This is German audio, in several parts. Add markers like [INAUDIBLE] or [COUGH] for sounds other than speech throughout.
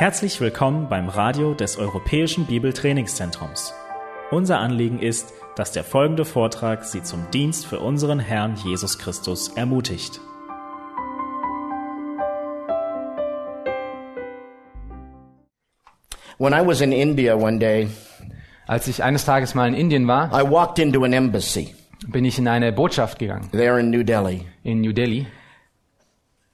Herzlich willkommen beim Radio des Europäischen Bibeltrainingszentrums. Unser Anliegen ist, dass der folgende Vortrag Sie zum Dienst für unseren Herrn Jesus Christus ermutigt. When I was in India one day, Als ich eines Tages mal in Indien war, I walked into an embassy bin ich in eine Botschaft gegangen, there in New Delhi. in New Delhi.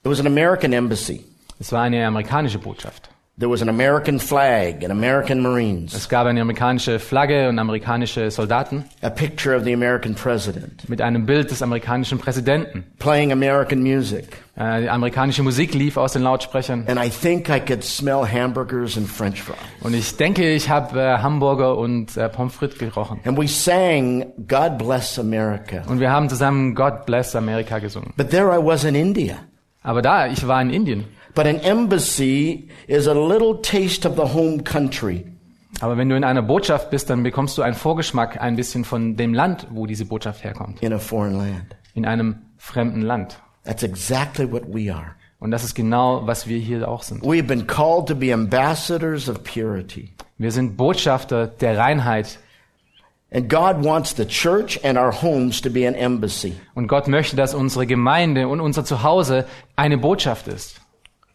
It was an American embassy. Es war eine amerikanische Botschaft. There was an American flag and American Marines, Es gab eine amerikanische Flagge und amerikanische Soldaten a picture of the American president, mit einem Bild des amerikanischen Präsidenten. playing American music. Äh, die amerikanische Musik lief aus den Lautsprechern. And I think I could smell hamburgers and french fries. Und ich denke, ich habe äh, Hamburger und äh, Pommes frites gerochen. And we sang, God bless America. Und wir haben zusammen God Bless America gesungen. But there I was in India. Aber da, ich war in Indien. But an embassy is a little taste of the home country. Aber wenn du in einer Botschaft bist, dann bekommst du einen Vorgeschmack ein bisschen von dem Land, wo diese Botschaft herkommt. in a foreign land. In einem fremden Land. That's exactly what we are. Und das ist genau, was wir hier auch sind. We've been called to be ambassadors of purity. Wir sind Botschafter der Reinheit. And God wants the church and our homes to be an embassy Und Gott möchte, dass unsere Gemeinde und unser Zuhause eine Botschaft ist,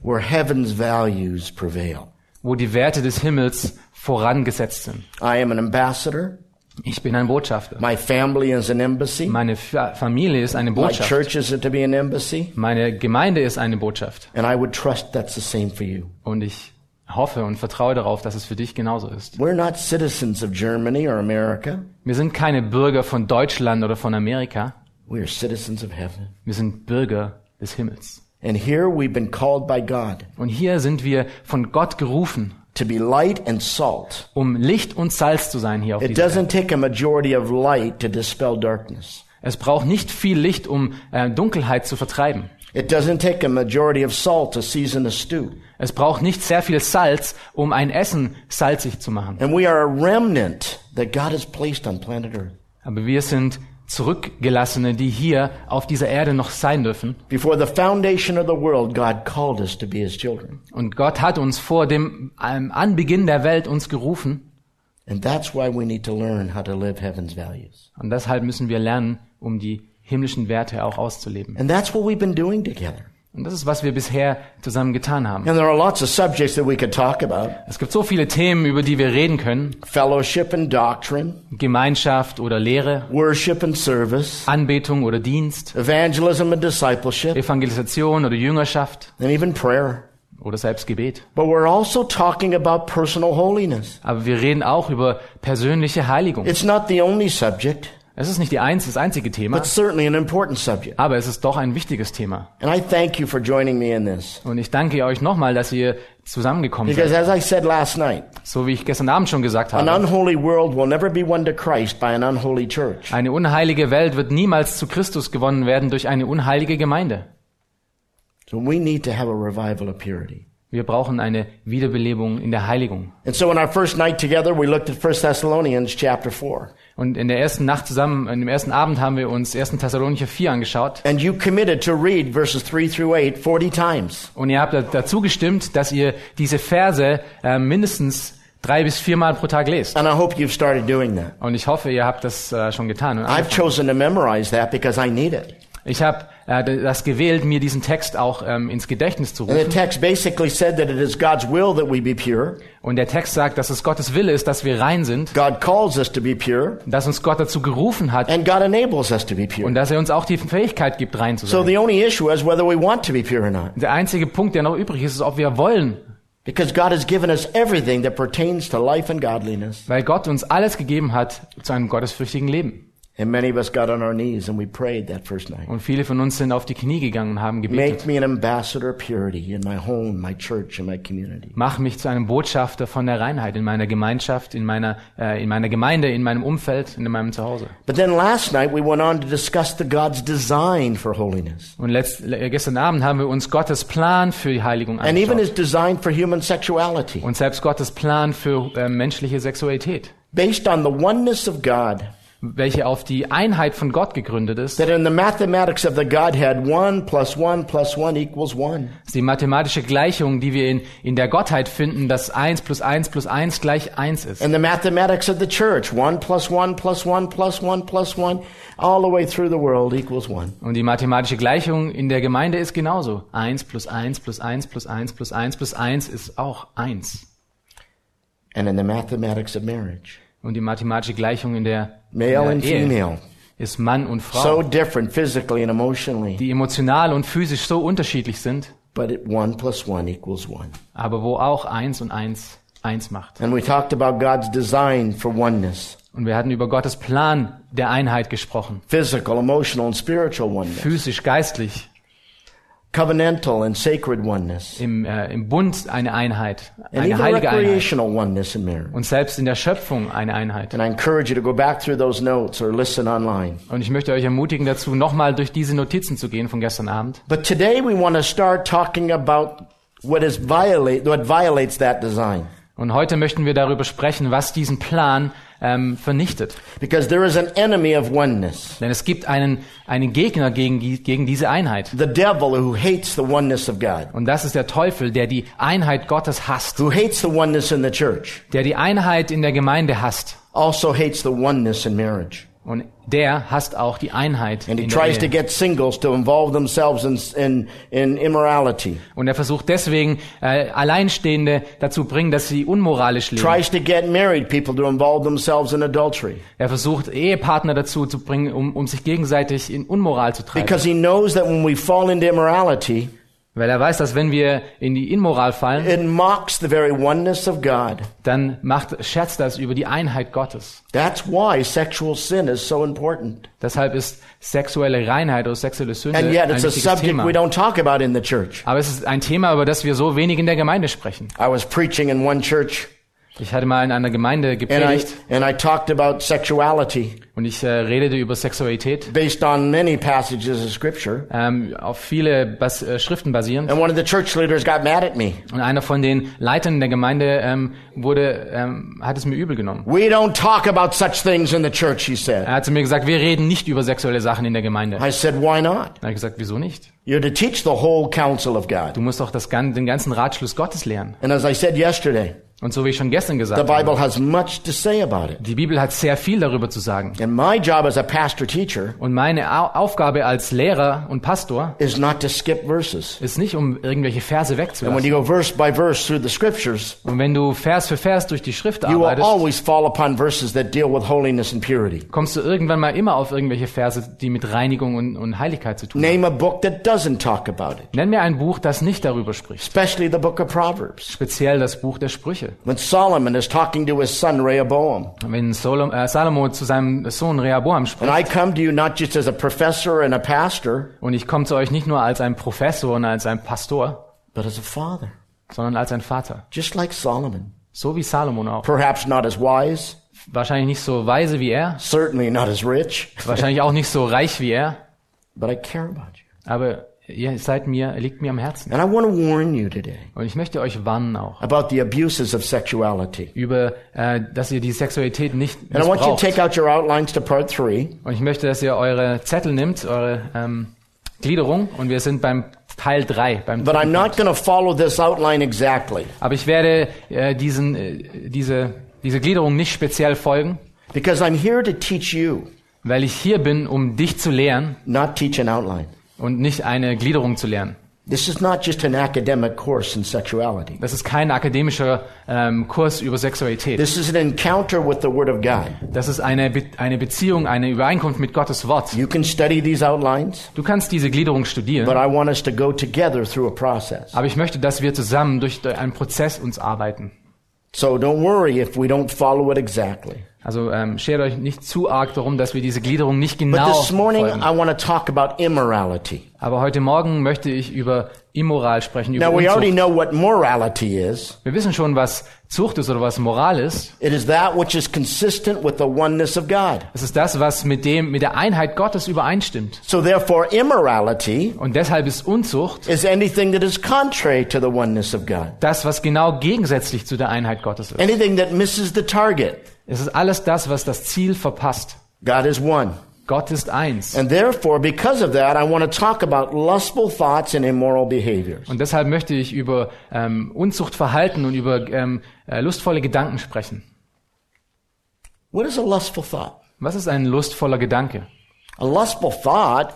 where heaven's values prevail. wo die Werte des Himmels vorangesetzt sind. I am an ambassador. Ich bin ein Botschafter. My family is an embassy. Meine Fa- Familie ist eine My Botschaft. church is to be an embassy. Meine Gemeinde ist eine Botschaft. And I would trust that's the same for you. Und ich hoffe und vertraue darauf, dass es für dich genauso ist. We're not citizens of Germany or America. Wir sind keine Bürger von Deutschland oder von Amerika. We are citizens of heaven. Wir sind Bürger des Himmels. And here we've been called by God Und hier sind wir von Gott gerufen, to be light and salt. um Licht und Salz zu sein hier auf It doesn't take a majority of light to dispel darkness. Es braucht nicht viel Licht, um äh, Dunkelheit zu vertreiben. It doesn't take a majority of salt to season a stew. Es braucht nicht sehr viel Salz, um ein Essen salzig zu machen. And we are a remnant that God has placed on planet Earth. Aber wir sind Zurückgelassene, die hier auf dieser Erde noch sein dürfen. Before the foundation of the world, God called us to be His children. Und Gott hat uns vor dem ähm, Anbeginn der Welt uns gerufen. And that's why we need to learn how to live heaven's values. Und deshalb müssen wir lernen, um die himmlischen Werte auch auszuleben. And that's what we've been doing together. Und das ist, was wir bisher zusammen getan haben. And there are lots of subjects that we could talk about. Es gibt so viele Themen, über die wir reden können. Fellowship and doctrine, Gemeinschaft oder Lehre, worship and service, Anbetung oder Dienst, evangelism and discipleship, Evangelisation oder Jüngerschaft and even prayer. oder selbst Gebet. But we're also talking about personal holiness. Aber wir reden auch über persönliche Heiligung. It's not the only subject, Es ist nicht die eins, das einzige Thema, but certainly an important subject. aber es ist doch ein wichtiges Thema. And I thank you for joining me in this. Und ich danke euch nochmal, dass ihr zusammengekommen Because seid. as I said last night, So wie ich gestern Abend schon gesagt an habe. unholy world will never be won to Christ by an unholy church. Eine unheilige Welt wird niemals zu Christus gewonnen werden durch eine unheilige Gemeinde. So we need to have a revival of purity. Wir brauchen eine Wiederbelebung in der Heiligung. And so in our first night together, we looked at 1 Thessalonians chapter 4. Und in der ersten Nacht zusammen, in dem ersten Abend haben wir uns 1. Thessalonicher 4 angeschaut. And you committed to read verses 3 through 8 40 times. Und ihr habt da- dazu gestimmt, dass ihr diese Verse äh, mindestens drei bis viermal pro Tag lest. And I hope you've started doing that. Und ich hoffe, ihr habt das äh, schon getan. I've chosen to memorize that because I need it. ich habe das gewählt, mir diesen Text auch ähm, ins Gedächtnis zu rufen. Und der Text sagt, dass es Gottes Wille ist, dass wir rein sind, God calls us to be pure. dass uns Gott dazu gerufen hat und dass er uns auch die Fähigkeit gibt, rein zu sein. Der einzige Punkt, der noch übrig ist, ist, ob wir wollen, Because God has given us everything that pertains to life and godliness. weil Gott uns alles gegeben hat zu einem gottesfürchtigen Leben. Und viele von uns sind auf die Knie gegangen und haben gebetet. Mach mich zu einem Botschafter von der Reinheit in meiner Gemeinschaft, in meiner, äh, in meiner Gemeinde, in meinem Umfeld, in meinem Zuhause. But then last night we went on to discuss the God's design for holiness Und letzt, äh, gestern Abend haben wir uns Gottes Plan für die Heiligung and even angeschaut. his design for human sexuality. Und selbst Gottes Plan für äh, menschliche Sexualität. Based on the oneness of God, welche auf die Einheit von Gott gegründet ist, that in the mathematics of the Godhead, one plus one plus one equals one. ist die mathematische Gleichung, die wir in, in der Gottheit finden, dass 1 plus 1 plus 1 gleich 1 ist. In the mathematics of the church, one plus one plus one plus one plus one, all the way through the world equals one. Und die mathematische Gleichung in der Gemeinde ist genauso. 1 plus 1 plus 1 plus 1 plus 1 plus 1 ist auch 1. And in the mathematics of marriage, Und die mathematische Gleichung in der, male and Ehe female, ist Mann und so Frau, different physically and emotionally, die emotional und physisch so unterschiedlich sind, but it, one plus one equals one. aber wo auch 1 und 1 1 macht. And we talked about God's design for oneness, Und wir hatten über Gottes Plan der Einheit gesprochen. physical, emotional, and spiritual oneness, Physisch, geistlich, covenantal and sacred oneness, im, äh, im Bund eine Einheit, and eine even heilige Einheit. recreational oneness in marriage. Und selbst in der Schöpfung eine Einheit. And I encourage you to go back through those notes or listen online. Und ich möchte euch ermutigen dazu, nochmal durch diese Notizen zu gehen von gestern Abend. But today we want to start talking about what is violate what violates that design. Und heute möchten wir darüber sprechen, was diesen Plan ähm, vernichtet. Because there is an enemy of oneness. Denn es gibt einen, einen Gegner gegen, gegen diese Einheit. The devil who hates the oneness of God. Und das ist der Teufel, der die Einheit Gottes hasst. Who hates the oneness in the church. Der die Einheit in der Gemeinde hasst. Also hates the oneness in marriage. Und der hasst auch die Einheit And he tries to get singles to involve themselves in, in, in immorality. Und er versucht deswegen, äh, Alleinstehende dazu bringen, dass sie unmoralisch leben. Tries to get married people to involve themselves in adultery. Er versucht, Ehepartner dazu zu bringen, um, um sich gegenseitig in Unmoral zu treiben. Because he knows that when we fall into immorality, Weil er weiß, dass wenn wir in die Inmoral fallen, it mocks the very oneness of God. dann macht, scherzt das über die Einheit Gottes. That's why sexual sin is so important. Deshalb ist sexuelle Reinheit oder sexuelle Sünde And ein yet it's a wichtiges subject Thema. we don't talk about in the church. Aber es ist ein Thema, über das wir so wenig in der Gemeinde sprechen. I was preaching in one church Ich hatte mal in einer Gemeinde and I, gepredigt and I talked about sexuality und ich äh, redete über Sexualität, based on many passages of scripture. ähm, auf viele Bas äh, Schriften basierend. And one of the church leaders got mad at me. Und einer von den Leitern der Gemeinde ähm, wurde, ähm, hat es mir übel genommen. We don't talk about such things in the church, he said. Er hat zu mir gesagt, wir reden nicht über sexuelle Sachen in der Gemeinde. I said, why not? Er hat gesagt, wieso nicht? You're to teach the whole counsel of God. Du musst doch das, den ganzen Ratschluss Gottes lernen. And as I said yesterday, Und so wie ich schon gestern the gesagt habe, Bible has much to say about it. die Bibel hat sehr viel darüber zu sagen. And my job as a pastor teacher Und meine Au Aufgabe als Lehrer und Pastor is not to skip verses. ist nicht, um irgendwelche Verse And when wegzulassen. you go verse by verse through the scriptures, Und wenn du Vers für Vers durch die Schrift you will arbeitest, always fall upon verses that deal with holiness and purity. kommst du irgendwann mal immer auf irgendwelche Verse, die mit Reinigung und, und Heiligkeit zu tun haben. Name a book that doesn't talk about it, Nenn mir ein Buch, das nicht darüber spricht. especially the book of Proverbs. Speziell das Buch der Sprüche. When Solomon is talking to his son Rehoboam, Wenn Solom, äh, Salomo zu seinem Sohn Rehoboam spricht, and I come to you not just as a professor and a pastor, und ich komme zu euch nicht nur als ein Professor und als ein Pastor, but as a father, sondern als ein Vater. just like Solomon. So wie Salomon auch. Perhaps not as wise, Wahrscheinlich nicht so weise wie er, certainly not as rich, wahrscheinlich auch nicht so reich wie er, but I care about you. aber ihr seid mir, liegt mir am Herzen. And I want to warn you today Und ich möchte euch warnen auch about the abuses of sexuality. über, äh, dass ihr die Sexualität nicht And I want you to missbraucht. take out your outlines to part three. Und ich möchte, dass ihr eure Zettel nimmt, eure ähm, Gliederung, und wir sind beim Teil 3. Beim But I'm not going to follow this outline exactly Aber ich werde äh, diesen, äh, diese, diese Gliederung nicht speziell folgen, because I'm here to teach you, weil ich hier bin, um dich zu lehren not teach an outline. Und nicht eine Gliederung zu lernen. This is not just an academic course in sexuality. Das ist kein akademischer ähm, Kurs über Sexualität. This is an encounter with the Word of God. Das ist eine, Be eine Beziehung, eine Übereinkunft mit Gottes Wort. You can study these outlines, Du kannst diese Gliederung but studieren, I want us to go together through a process. aber ich möchte, dass wir zusammen durch einen Prozess uns arbeiten. So don't worry if we don't follow it exactly. Also ähm, schert euch nicht zu arg darum, dass wir diese Gliederung nicht genau morning, folgen. I want to talk about immorality. Aber heute Morgen möchte ich über Immoral sprechen, über Now, we already Unzucht. know what morality is. Wir wissen schon, was Zucht ist oder was Moral ist. It is that which is consistent with the oneness of God. Es ist das, was mit dem, mit der Einheit Gottes übereinstimmt. So therefore, immorality Und deshalb ist Unzucht is anything that is contrary to the oneness of God. das, was genau gegensätzlich zu der Einheit Gottes ist. Anything that misses the target. Es ist alles das, was das Ziel verpasst. God is one. Gott ist eins. And therefore, because of that, I want to talk about lustful thoughts and immoral behaviors. Und deshalb möchte ich über ähm, Unzuchtverhalten und über ähm, äh, lustvolle Gedanken sprechen. What is a lustful thought? Was ist ein lustvoller Gedanke? A lustful thought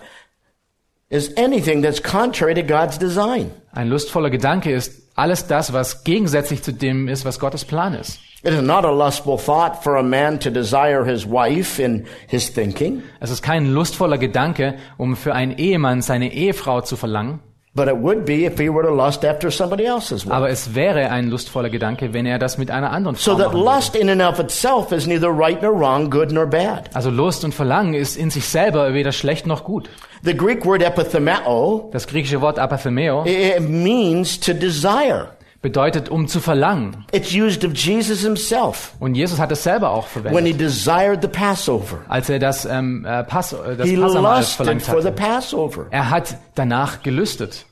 is anything that's contrary to God's design. Ein lustvoller Gedanke ist alles das, was gegensätzlich zu dem ist, was Gottes Plan ist. It is not a lustful thought for a man to desire his wife in his thinking, Es ist kein lustvoller Gedanke, um für einen Ehemann seine Ehefrau zu verlangen, but it would be if he were to lust after somebody else's wife. aber es wäre ein lustvoller Gedanke, wenn er das mit einer anderen So Frau that machen würde. lust in and of itself is neither right nor wrong, good nor bad. Also Lust und Verlangen ist in sich selber weder schlecht noch gut. The Greek word epithemeo, Das griechische Wort apathemeo it means to desire. Bedeutet um zu verlangen. It's used of Jesus himself Und Jesus hat es selber auch when verwendet, he desired the Passover. als er das, ähm, äh, Pass, äh, das He Passamal verlangt for the hatte. Passover. Er hat danach gelüstet.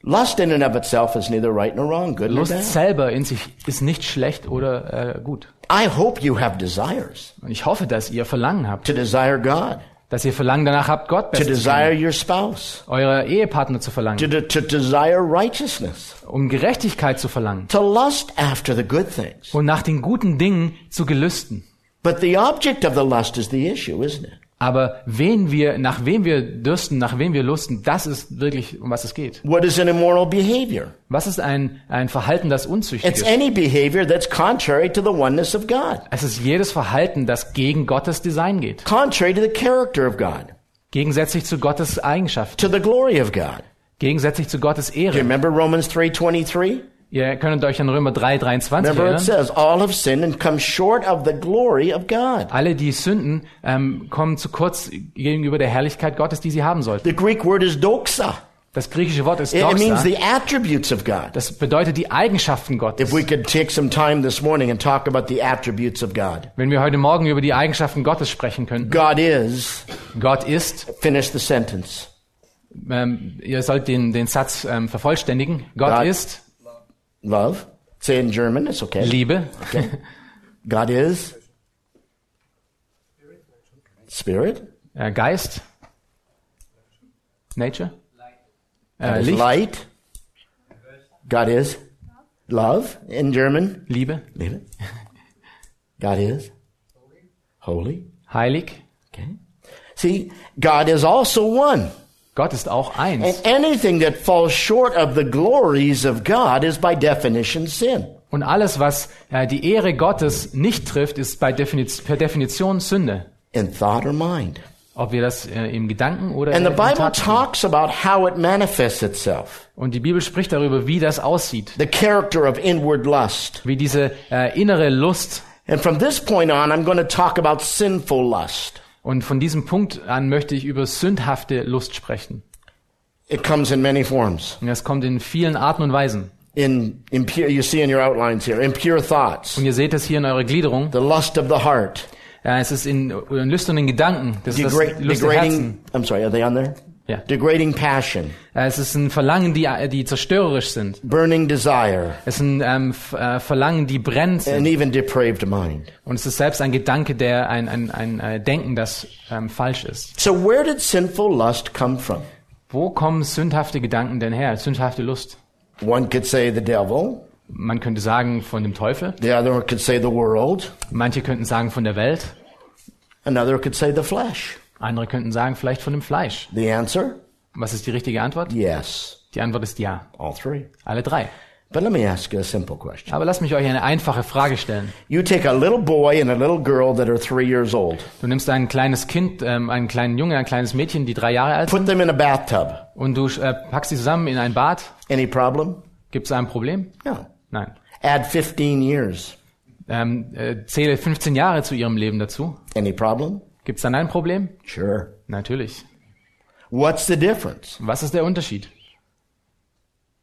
Lust in and of itself is neither right nor wrong, good nor Lust bad. selber in sich ist nicht schlecht oder äh, gut. I hope you have desires Und ich hoffe, dass ihr Verlangen habt, to desire God, dass ihr Verlangen danach habt, Gott to besser zu desire your spouse, eure Ehepartner zu to, verlangen, de- to desire righteousness, um Gerechtigkeit zu verlangen to lust after the good things. und nach den guten Dingen zu gelüsten. But the object of the lust is the issue, isn't it? Aber wen wir, nach wem wir dürsten, nach wem wir lusten, das ist wirklich, um was es geht. What is an immoral behavior? Was ist ein, ein Verhalten, das unzüchtig It's ist? any behavior that's contrary to the oneness of God, Es ist jedes Verhalten, das gegen Gottes Design geht. contrary to the character of God, Gegensätzlich zu Gottes Eigenschaften. to the glory of God. Gegensätzlich zu Gottes Do you Ehre. remember Romans 3:23? Ihr könnt euch an Römer 3, 23 Remember it erinnern. says, all have sinned and come short of the glory of God. Alle, die sünden, ähm, kommen zu kurz gegenüber der Herrlichkeit Gottes, die sie haben sollten. The Greek word is doxa. Das griechische Wort ist It it means Doxa. the attributes of God. Das bedeutet die Eigenschaften Gottes. If we could take some time this morning and talk about the attributes of God. Wenn wir heute Morgen über die Eigenschaften Gottes sprechen könnten. God is, Gott ist, finish the sentence. ähm, ihr sollt den, den Satz ähm, vervollständigen. Gott Gott- ist Love. Say in German, it's okay. Liebe. [LAUGHS] God is Spirit. Äh, Geist. Nature. Uh, is Licht. light. God is love in German. Liebe. Liebe. [LAUGHS] God is holy. Heilig. Okay. See, God is also one. Gott ist auch And eins. anything that falls short of the glories of God is by definition sin. Und alles, was äh, die Ehre Gottes nicht trifft, ist bei Definiz per Definition Sünde. in thought or mind. Ob wir das äh, im Gedanken oder And the im Bible Tat tun. talks about how it manifests itself. Und die Bibel spricht darüber, wie das aussieht. The character of inward lust. Wie diese äh, innere Lust. And from this point on, I'm going to talk about sinful lust. Und von diesem Punkt an möchte ich über sündhafte Lust sprechen. It comes in many forms. Und das kommt in vielen Arten und Weisen. In impure, you see in your outlines here, impure thoughts, Und ihr seht es hier in eurer Gliederung. the lust of the heart, Ja, es ist in, in lüsternen Gedanken. Das ist das degra- Lust Herzen. I'm sorry, are they on there? Ja. Degrading passion, Äh, Es ist ein Verlangen, die, die zerstörerisch sind. burning desire, Es sind ähm, F- äh, Verlangen, die sind. and even depraved mind. Und es ist selbst ein Gedanke, der ein, ein, ein äh, Denken, das ähm, falsch ist. So where did sinful lust come from? Wo kommen sündhafte Gedanken denn her? Sündhafte Lust? One could say the devil. Man könnte sagen von dem Teufel. The other could say the world. Manche könnten sagen von der Welt. Another could say the flesh. Andere könnten sagen vielleicht von dem Fleisch. The answer? Was ist die richtige Antwort? Yes. Die Antwort ist ja. All three. Alle drei. But let me ask you a simple question. Aber lasst mich euch eine einfache Frage stellen. You take a little boy and a little girl that are three years old, Du nimmst ein kleines Kind, ähm, einen kleinen Junge, ein kleines Mädchen, die drei Jahre alt sind, put them in a bathtub. und du äh, packst sie zusammen in ein Bad. Any problem? Gibt es ein Problem? No. Nein. Add 15 years. Ähm, äh, zähle 15 Jahre zu ihrem Leben dazu. Any problem? Gibt es dann ein Problem? Sure. Natürlich. What's the difference? Was ist der Unterschied?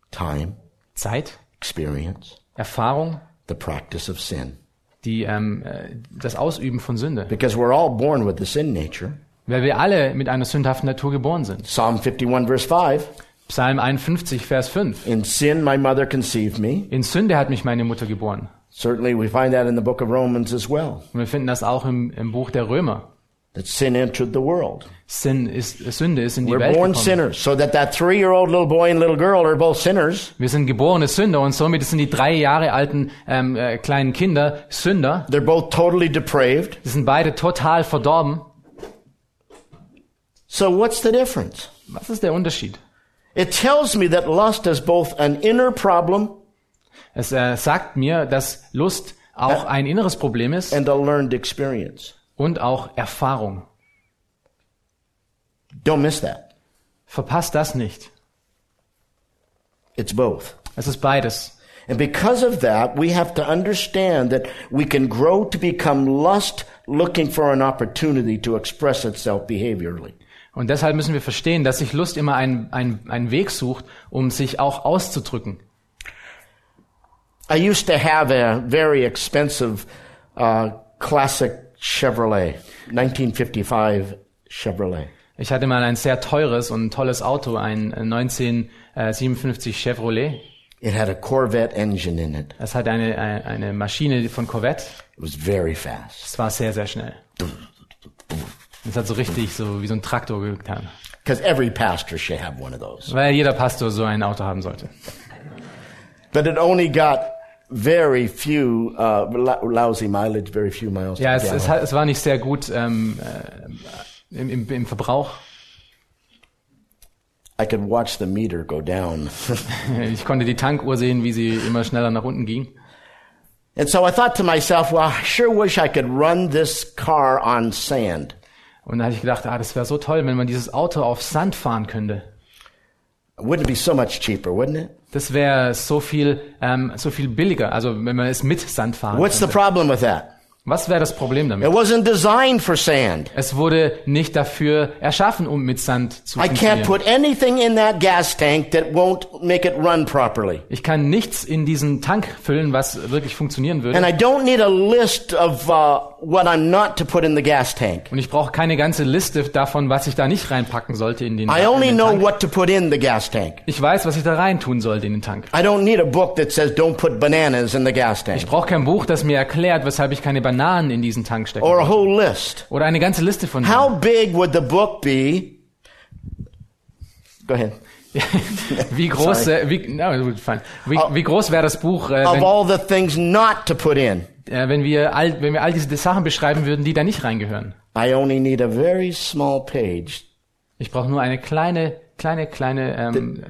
Time, Zeit, experience, Erfahrung, the practice of sin. die, ähm, äh, das Ausüben von Sünde. Because we're all born with the sin nature. Weil wir alle mit einer sündhaften Natur geboren sind. Psalm 51 verse 5. Psalm 51, Vers 5. In sin my mother conceived me. In Sünde hat mich meine Mutter geboren. Certainly we find that in the book of Romans as well. Und wir finden das auch im, im Buch der Römer. That sin entered the world. Sin ist, Sünde ist in die We're Welt born gekommen. sinners, so that that three-year-old little boy and little girl are both sinners. Wir sind geborene Sünder und somit sind die drei Jahre alten ähm, äh, kleinen Kinder Sünder. They're both totally depraved. Die sind beide total verdorben. So what's the difference? Was ist der Unterschied? It tells me that lust is both an inner problem Es äh, sagt mir, dass Lust auch ein inneres Problem ist and a learned experience. Und auch Erfahrung. Don't miss that. Verpasst das nicht. It's both. Es ist beides. And because of that, we have to understand that we can grow to become lust looking for an opportunity to express itself behaviorally. Und deshalb müssen wir verstehen, dass sich Lust immer einen, einen, einen Weg sucht, um sich auch auszudrücken. I used to have a very expensive uh, classic Chevrolet, 1955 Chevrolet. Ich hatte mal ein sehr teures und tolles Auto, ein 1957 Chevrolet. It had a Corvette engine in it. Es hatte eine, eine, eine Maschine von Corvette. It was very fast. Es war sehr, sehr schnell. Es hat so richtig so wie so ein Traktor getan. Because every pastor should have one of those. Weil jeder Pastor so ein Auto haben sollte. But it only got very few uh, lou- lousy mileage, very few miles. Ja, es, es, hat, es war nicht sehr gut ähm, äh, im, im, im Verbrauch. I could watch the meter go down. [LAUGHS] Ich konnte die Tankuhr sehen, wie sie immer schneller nach unten ging. and so I thought to myself, well, I sure wish I could run this car on sand. Und da hatte ich gedacht, ah, das wäre so toll, wenn man dieses Auto auf Sand fahren könnte. Wouldn't it be so much cheaper, wouldn't it? Das wäre so viel, ähm, so viel billiger. Also wenn man es mit Sand fahren What's the könnte. problem with that? Was wäre das Problem damit? It wasn't designed for sand. Es wurde nicht dafür erschaffen, um mit Sand zu I can't put anything in that gas tank that won't make it run properly. Ich kann nichts in diesen Tank füllen, was wirklich funktionieren würde. And I don't need a list of uh, what I'm not to put in the gas tank. Und ich brauche keine ganze Liste davon, was ich da nicht reinpacken sollte in den, I in only den know Tank. what to put in the gas tank. Ich weiß, was ich da rein tun sollte in den Tank. I don't need a book that says don't put bananas in the gas tank Ich brauche kein Buch, das mir erklärt, weshalb ich keine Bananen in diesen Tank stecken or a whole list. Oder eine ganze Liste von How big would the book be? Go ahead. [LAUGHS] Wie groß, äh, wie, no, wie, Oh. wie groß wäre das Buch, äh, Of all the things not to put in, äh, wenn wir all, wenn wir all diese Sachen beschreiben würden, die da nicht reingehören? I only need a very small page Ich brauche nur eine kleine, kleine, kleine, ähm,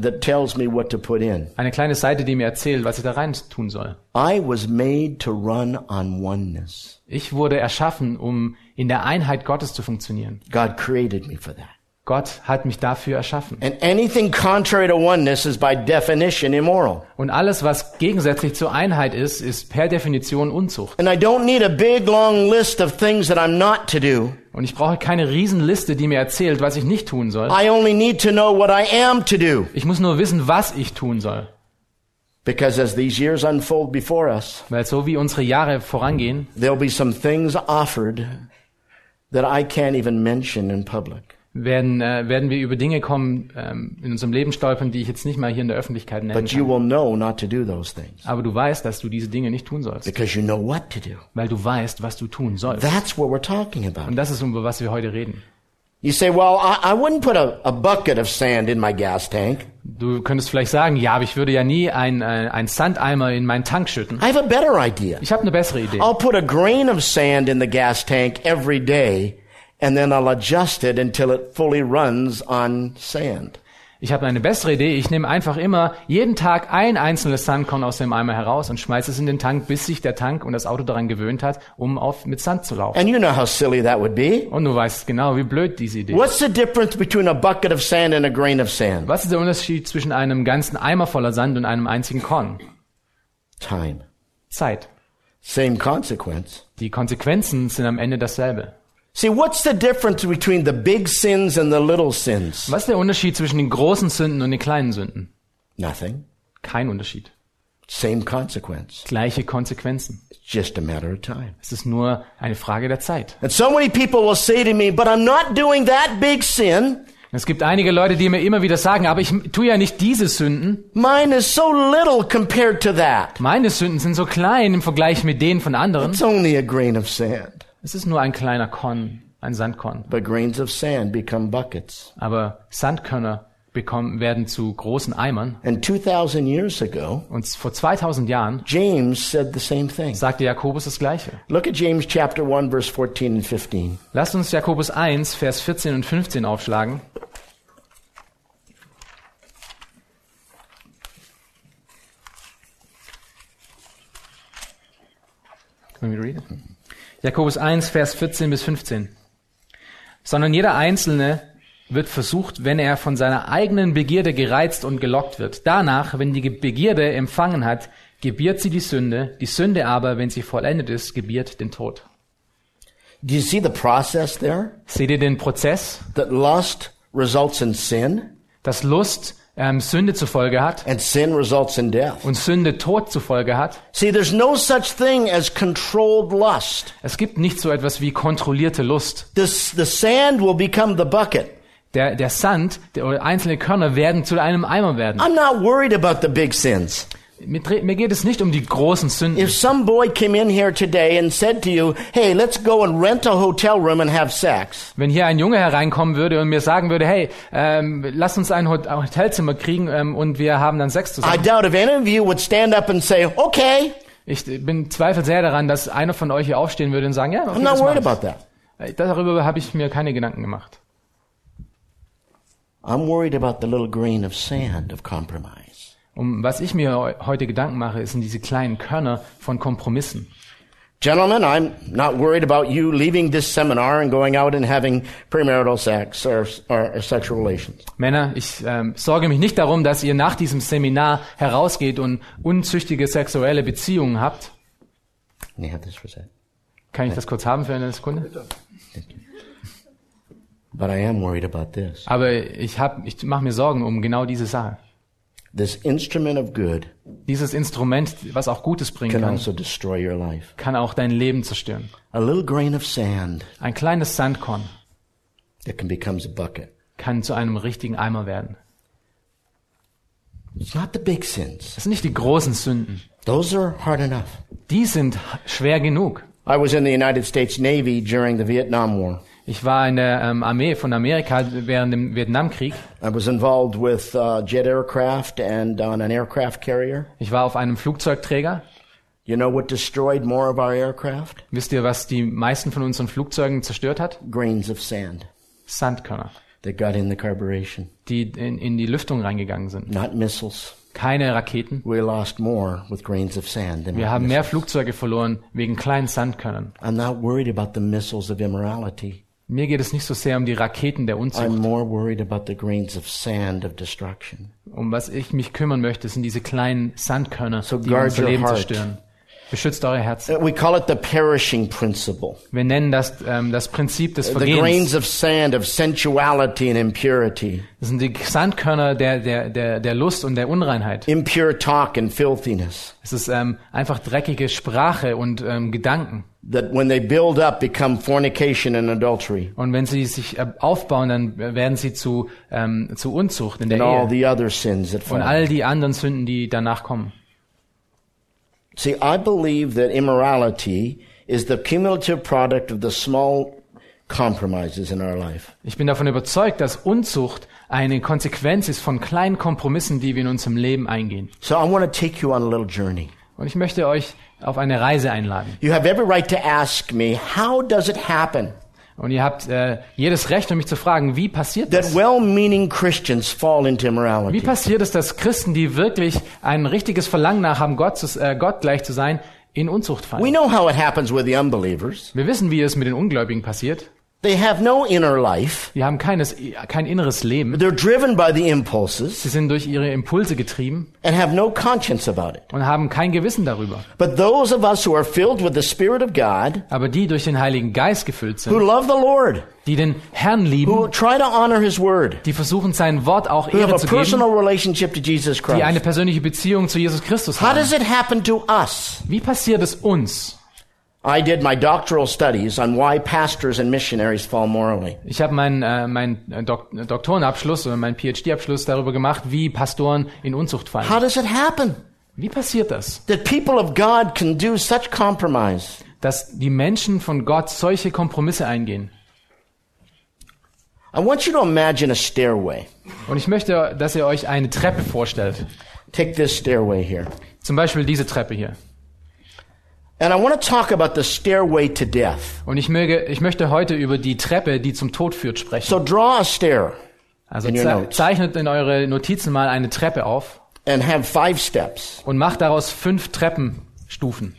that tells me what to put in. eine kleine Seite, die mir erzählt, was ich da rein tun soll. I was made to run on oneness. Ich wurde erschaffen, um in der Einheit Gottes zu funktionieren. God created me for that. Gott hat mich dafür erschaffen. And anything contrary to oneness is by definition immoral. Und alles, was gegensätzlich zur Einheit ist, ist per Definition Unzucht. And I don't need a big long list of things that I'm not to do. Und ich brauche keine Riesenliste, die mir erzählt, was ich nicht tun soll. I only need to know what I am to do. Ich muss nur wissen, was ich tun soll. Because as these years unfold before us, Weil so wie unsere Jahre vorangehen, there'll be some things offered that I can't even mention in public. Werden, äh, werden wir über Dinge kommen ähm, in unserem Leben stolpern, die ich jetzt nicht mal hier in der Öffentlichkeit nennen But you kann. will know not to do those things Aber du weißt, dass du diese Dinge nicht tun sollst. because you know what to do. Weil du weißt, was du tun sollst. That's what we're talking Und about. das ist, über was wir heute reden. You say, well, I, I wouldn't put a, a bucket of sand in my gas tank. Du könntest vielleicht sagen, ja, aber ich würde ja nie ein, äh, Sandeimer in meinen Tank schütten. I have a better idea. Ich habe eine bessere Idee. I'll put a grain of sand in the gas tank every day and then I'll adjust it until it fully runs on sand. Ich habe eine bessere Idee. Ich nehme einfach immer jeden Tag ein einzelnes Sandkorn aus dem Eimer heraus und schmeiße es in den Tank, bis sich der Tank und das Auto daran gewöhnt hat, um auf mit Sand zu laufen. And you know how silly that would be. Und du weißt genau, wie blöd diese Idee ist. What's the difference between a bucket of sand and a grain of sand? Was ist der Unterschied zwischen einem ganzen Eimer voller Sand und einem einzigen Korn? Time. Zeit. Same consequence. Die Konsequenzen sind am Ende dasselbe. See, what's the difference between the big sins and the little sins? Was ist der Unterschied zwischen den großen Sünden und den kleinen Sünden? Nothing. Kein Unterschied. Same consequence. Gleiche Konsequenzen. It's just a matter of time. Es ist nur eine Frage der Zeit. And so many people will say to me, but I'm not doing that big sin. Es gibt einige Leute, die mir immer wieder sagen, aber ich tue ja nicht diese Sünden. Mine is so little compared to that. Meine Sünden sind so klein im Vergleich mit denen von anderen. It's only a grain of sand. Es ist nur ein kleiner Korn ein Sandkorn. but grains of sand become buckets. Aber Sandkörner bekommen, werden zu großen Eimern. And 2,000 years ago, Und vor 2000 Jahren James said the same thing. sagte Jakobus das Gleiche. Look at James chapter 1, verse 14 and 15. Lasst uns Jakobus 1, Vers 14 und 15 aufschlagen. Can we read it? Jakobus 1, Vers 14 bis 15. Sondern jeder Einzelne wird versucht, wenn er von seiner eigenen Begierde gereizt und gelockt wird. Danach, wenn die Begierde empfangen hat, gebiert sie die Sünde. Die Sünde aber, wenn sie vollendet ist, gebiert den Tod. Do you see the process there? Seht ihr den Prozess? That lust results in sin, dass Lust ähm, Sünde zur Folge hat and sin results in death. und Sünde Tod zur Folge hat. See, there's no such thing as controlled lust. Es gibt nicht so etwas wie kontrollierte Lust. This, the sand will become the bucket. Der, der Sand der, oder einzelne Körner werden zu einem Eimer werden. I'm not worried about the big sins. Mir, mir geht es nicht um die großen Sünden. If some boy came in here today and said to you, hey, let's go and rent a hotel room and have sex, Wenn hier ein Junge hereinkommen würde und mir sagen würde, hey, ähm, lass uns ein Hot- ein Hotelzimmer kriegen ähm, und wir haben dann Sex I zusammen. doubt if any of you would stand up and say, okay, Ich bin zweifel sehr daran, dass einer von euch hier aufstehen würde und sagen, ja, okay, I'm not worried about that. Äh, Darüber habe ich mir keine Gedanken gemacht. I'm worried about the little grain of sand of compromise. Um was ich mir heu- heute Gedanken mache, sind diese kleinen Körner von Kompromissen. Gentlemen, I'm not worried about you leaving this seminar and going out and having premarital sex or, or, sexual relations. Männer, ich ähm, sorge mich nicht darum, dass ihr nach diesem Seminar herausgeht und unzüchtige sexuelle Beziehungen habt. This for a sec? Kann ich das kurz haben für eine Sekunde? But I am worried about this. Aber ich hab, ich mache mir Sorgen um genau diese Sache. This instrument of good Dieses Instrument, was auch Gutes bringen kann, also destroy your life. kann auch dein Leben zerstören. A little grain of sand Ein kleines Sandkorn that can becomes a bucket. kann zu einem richtigen Eimer werden. It's not the big sins. Das sind nicht die großen Sünden. Those are hard enough. Die sind schwer genug. I was in the United States Navy during the Vietnam War. Ich war in der ähm, Armee von Amerika während dem Vietnamkrieg. I was involved with uh, jet aircraft and on an aircraft carrier. Ich war auf einem Flugzeugträger. You know what destroyed more of our aircraft? Wisst ihr, was die meisten von unseren Flugzeugen zerstört hat? Grains of sand Sandkörner, that got in the carburation. die in, in die Lüftung reingegangen sind. Not missiles. Keine Raketen. We lost more with grains of sand than Wir haben mehr. Flugzeuge verloren wegen kleinen Sandkörnern. I'm not worried about the missiles of immorality. Mir geht es nicht so sehr um die Raketen der I'm Unzucht. more worried about the grains of sand of destruction. Um was ich mich kümmern möchte, sind diese kleinen Sandkörner, So die unser Leben heart. zerstören. Beschützt eure Herzen. Uh, We call it the perishing principle. Wir nennen das ähm, das Prinzip des The grains Vergehens. of sand of sensuality and impurity, Das sind die Sandkörner der, der, der, der Lust und der Unreinheit. impure talk and filthiness Es ist ähm, einfach dreckige Sprache und ähm, Gedanken. That when they build up become fornication and adultery Und wenn sie sich äh, aufbauen, dann werden sie zu, ähm, zu Unzucht in der and all Ehe. the other sins that Und all die anderen Sünden, die danach kommen. See, I believe that immorality is the cumulative product of the small compromises in our life. Ich bin davon überzeugt, dass Unzucht eine Konsequenz ist von kleinen Kompromissen, die wir in unserem Leben eingehen. So I want to take you on a little journey. Und ich möchte euch auf eine Reise einladen. You have every right to ask me, how does it happen Und ihr habt äh, jedes Recht, um mich zu fragen, wie passiert das? well-meaning Christians fall into Wie immorality? passiert es, dass Christen, die wirklich ein richtiges Verlangen nach haben, Gott, zu, äh, Gott gleich zu sein, in Unzucht We fallen? know how it happens with the unbelievers. Wir wissen, wie es mit den Ungläubigen passiert. They have no inner life. Die haben keines, kein inneres Leben. They're driven by the impulses Sie sind durch ihre Impulse getrieben and have no conscience about it. und haben kein Gewissen darüber. But those of us who are filled with the Spirit of God, Aber die durch den Heiligen Geist gefüllt who sind, love the Lord, die den Herrn who lieben, try to honor His Word, die versuchen sein Wort auch who Ehre zu geben, personal relationship to Jesus die eine Christ. persönliche Beziehung zu Jesus Christus How haben. does it happen to us? Wie passiert es uns? I did my doctoral studies on why pastors and missionaries fall morally. Ich habe meinen äh, mein Dok Doktorenabschluss oder meinen PhD-Abschluss darüber gemacht, wie Pastoren in Unzucht fallen. How does it happen Wie passiert das, that people of God can do such compromise? dass die Menschen von Gott solche Kompromisse eingehen? I want you to imagine a stairway. Und ich möchte, dass ihr euch eine Treppe vorstellt. Take this stairway here. Zum Beispiel diese Treppe hier. Und ich, möge, ich möchte heute über die Treppe, die zum Tod führt, sprechen. So draw a stair Also ze zeichnet in eure Notizen mal eine Treppe auf and have five steps. und macht daraus fünf Treppenstufen.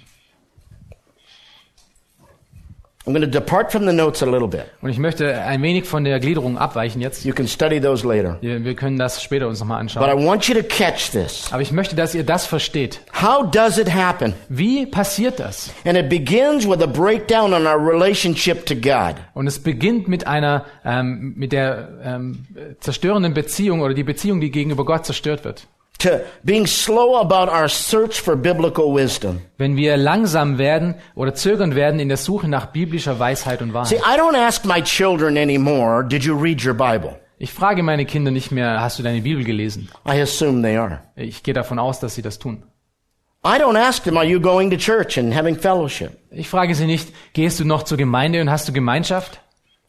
I'm going to depart from the notes a little bit. Und ich möchte ein wenig von der Gliederung abweichen jetzt. You can study those later. Wir, wir können das später uns nochmal But I anschauen. want you to catch this. Aber ich möchte, dass ihr das versteht. How does it happen? Wie passiert das? And it begins with a breakdown in our relationship to God. Und es beginnt mit einer, ähm, mit der ähm, zerstörenden Beziehung oder die Beziehung, die gegenüber Gott zerstört wird. To being slow about our search for biblical wisdom. Wenn wir langsam werden oder zögern werden in der Suche nach biblischer Weisheit und See, Wahrheit. I don't ask my children anymore, did you read your Bible? Ich frage meine Kinder nicht mehr, hast du deine Bibel gelesen? I assume they are. Ich gehe davon aus, dass sie das tun. I don't ask them, are you going to church and having fellowship? Ich frage sie nicht, gehst du noch zur Gemeinde und hast du Gemeinschaft?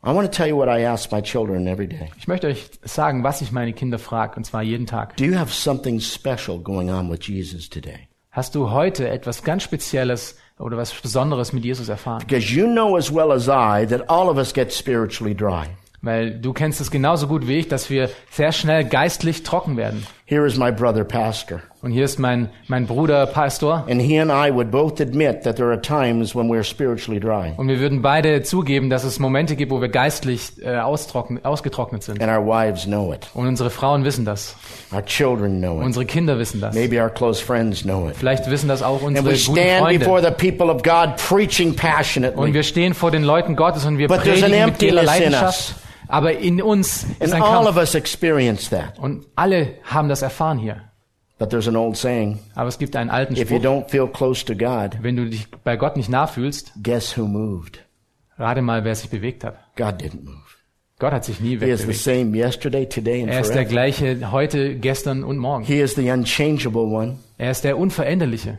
I want to tell you what I ask my children every day. Ich möchte euch sagen, was ich meine Kinder frage, und zwar jeden Tag. Do you have something special going on with Jesus today? Hast du heute etwas ganz Spezielles oder was Besonderes mit Jesus erfahren? Because you know as well as I that all of us get spiritually dry. Weil du kennst es genauso gut wie ich, dass wir sehr schnell geistlich trocken werden. Here is my brother pastor. Und hier ist mein, mein Bruder Pastor. And he and I would both admit that there are times when we're spiritually dry. Und wir würden beide zugeben, dass es Momente gibt, wo wir geistlich äh, ausgetrocknet sind. And our wives know it. Und unsere Frauen wissen das. Our children know it. Unsere Kinder wissen das. Maybe our close friends know it. Vielleicht wissen das auch And unsere we guten stand before the people of God preaching Und passionately. wir stehen vor den Leuten Gottes und wir But there's an predigen mit ihrer emptiness in Leidenschaft. Aber in uns ist And ein all Kampf. of us experience that. Und alle haben das erfahren hier. But there's an old saying, Aber es gibt einen alten if you Spruch. don't feel close to God, Wenn du dich bei Gott nicht nachfühlst, guess who moved? rate mal, wer sich bewegt hat. God didn't move. Gott hat sich nie He is the wegbewegt. same yesterday, today, and Er ist der forever. gleiche heute, gestern und morgen. He is the unchangeable one. Er ist der Unveränderliche.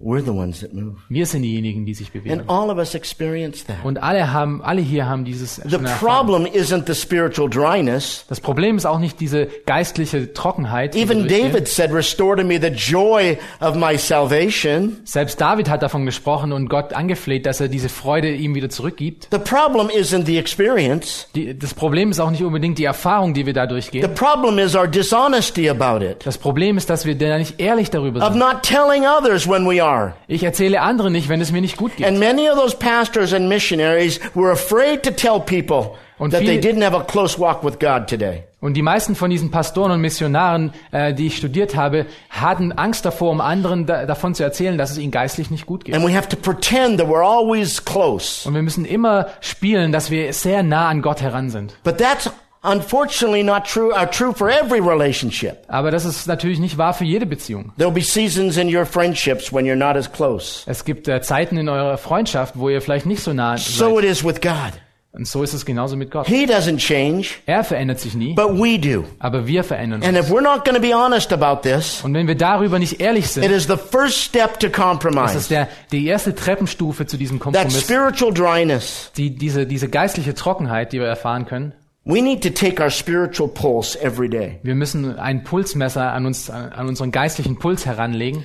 Wir sind diejenigen, die sich bewegen. And all of us experience that. Und alle haben, alle hier haben dieses The schon erfahren. problem isn't the spiritual dryness. Das Problem ist auch nicht diese geistliche Trockenheit. die wir Even durchgehen. David said, Restore to me the joy of my salvation. Selbst David hat davon gesprochen und Gott angefleht, dass er diese Freude ihm wieder zurückgibt. The problem isn't the experience. Die, das Problem ist auch nicht unbedingt die Erfahrung, die wir da The durchgehen. problem is our dishonesty about it, Das Problem ist, dass wir da nicht ehrlich darüber of sind. not telling others when we are. Ich erzähle anderen nicht, wenn es mir nicht gut geht. And many of those pastors and missionaries were afraid to tell people Und that they didn't have a close walk with God today. Und die meisten von diesen Pastoren und Missionaren, äh, die ich studiert habe, hatten Angst davor, um anderen da, davon zu erzählen, dass es ihnen geistlich nicht gut geht. And we have to pretend that we're always close. Und wir müssen immer spielen, dass wir sehr nah an Gott heran sind. But that's unfortunately not true, uh, true for every relationship. Aber das ist natürlich nicht wahr für jede Beziehung. There'll be seasons in your friendships when you're not as close. Es gibt äh, Zeiten in eurer Freundschaft, wo ihr vielleicht nicht so nah So seid. it is with God. Und so ist es genauso mit Gott. He doesn't change, Er verändert sich nie, but we do. aber wir verändern And uns. if we're not going to be honest about this, Und wenn wir darüber nicht ehrlich it sind, is the first step to das ist compromise. der, die erste Treppenstufe zu diesem That Kompromiss. spiritual dryness. Die, diese, diese geistliche Trockenheit, die wir erfahren können. We need to take our spiritual pulse every day Wir müssen ein Pulsmesser an uns, an unseren geistlichen Puls heranlegen,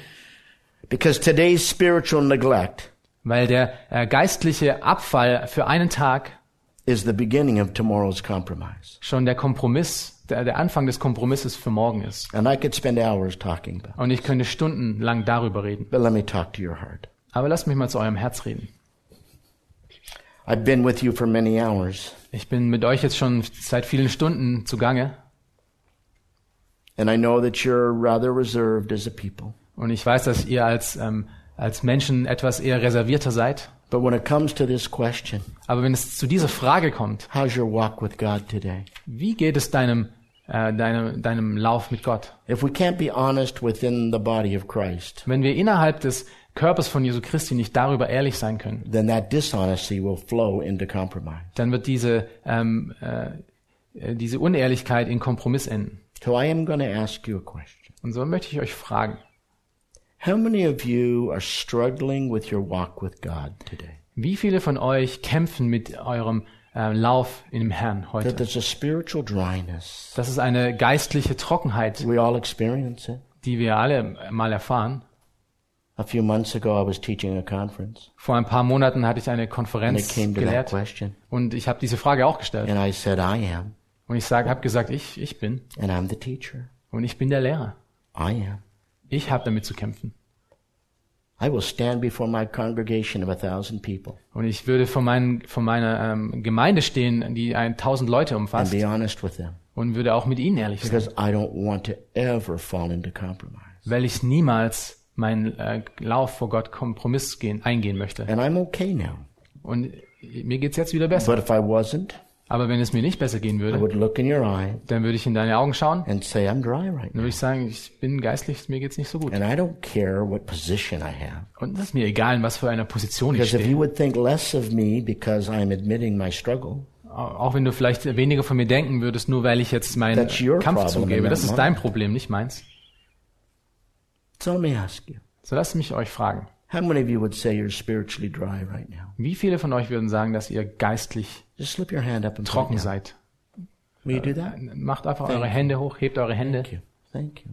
because today's spiritual neglect weil der äh, geistliche Abfall für einen Tag is the beginning of tomorrow's compromise. schon der Kompromiss, der, der Anfang des Kompromisses für morgen ist. And I could spend hours talking about. Und ich könnte stundenlang darüber reden. But let me talk to your heart. Aber lasst mich mal zu eurem Herz reden. I've been with you for many hours, Ich bin mit euch jetzt schon seit vielen Stunden zugange and I know that you're rather reserved as a people. und ich weiß, dass ihr als, ähm, als Menschen etwas eher reservierter seid. But when it comes to this question, Aber wenn es zu dieser Frage kommt, how's your walk with God today? wie geht es deinem, äh, deinem, deinem Lauf mit Gott? If we can't be honest within the body of Christ, Wenn wir innerhalb des Körpers von Jesu Christi nicht darüber ehrlich sein können, then that dishonesty will flow into compromise. dann wird diese, ähm, äh, äh, diese Unehrlichkeit in Kompromiss enden. So I am going to ask you a question. Und so möchte ich euch fragen, How many of you are struggling with your walk with God today? wie viele von euch kämpfen mit eurem äh, Lauf im Herrn that heute. there's a spiritual dryness. Das ist eine geistliche Trockenheit, We all experience it. die wir alle mal erfahren. A few months ago, I was teaching a conference, Vor ein paar Monaten hatte ich eine and Konferenz came to that gelehrt question. und ich habe diese Frage auch gestellt. And I said, I am, Und ich sage, habe gesagt, ich, ich bin and I'm the teacher. und ich bin der Lehrer. I am. Ich habe damit zu kämpfen. I will stand before my congregation of a thousand people Und ich würde vor, meinen, vor meiner ähm, Gemeinde stehen, die ein tausend Leute and umfasst be honest with them und würde auch mit ihnen ehrlich sein, because I don't want to ever fall into compromise. weil ich niemals meinen äh, Lauf vor Gott Kompromiss gehen, eingehen möchte. And I'm okay now. Und mir geht's jetzt wieder besser. But if I wasn't, Aber wenn es mir nicht besser gehen I würde, would look in your eye dann würde ich in deine Augen schauen and say, I'm dry right Dann würde ich sagen, ich bin geistlich, mir geht's nicht so gut. And I don't care what position I have. Und das ist mir egal, in was für einer Position ich Because if stehe. you would think less of me because I'm admitting my struggle, Auch wenn du vielleicht weniger von mir denken würdest, nur weil ich jetzt meinen Kampf zugebe. Das ist dein Problem, nicht meins. So let me ask you, So lasst mich euch fragen. how many of you would say you're spiritually dry right now? Wie viele von euch würden sagen, dass ihr geistlich Just slip your hand up and trocken seid? Will you do that? Macht einfach Thank eure. Hände hoch, hebt eure Hände. Thank you. Thank you.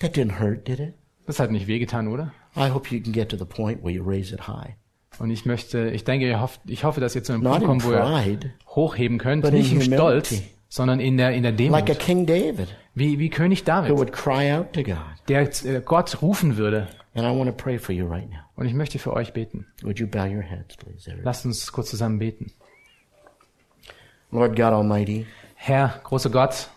That didn't hurt, did it? Das hat nicht wehgetan, oder? I hope you can get to the point where you raise it high. Und ich möchte, ich denke, ihr hofft, ich hoffe, dass ihr zu einem Not Punkt kommt, wo ihr hochheben könnt, nicht im Stolz, sondern in der, in der Demut. like a King David Wie, wie König who David, would cry out to God. Der äh, Gott rufen würde. And I want to pray for you right now. Und ich möchte für euch beten. Would you bow your heads, please? Lasst uns kurz zusammen beten. Lord God Almighty, Herr, großer Gott,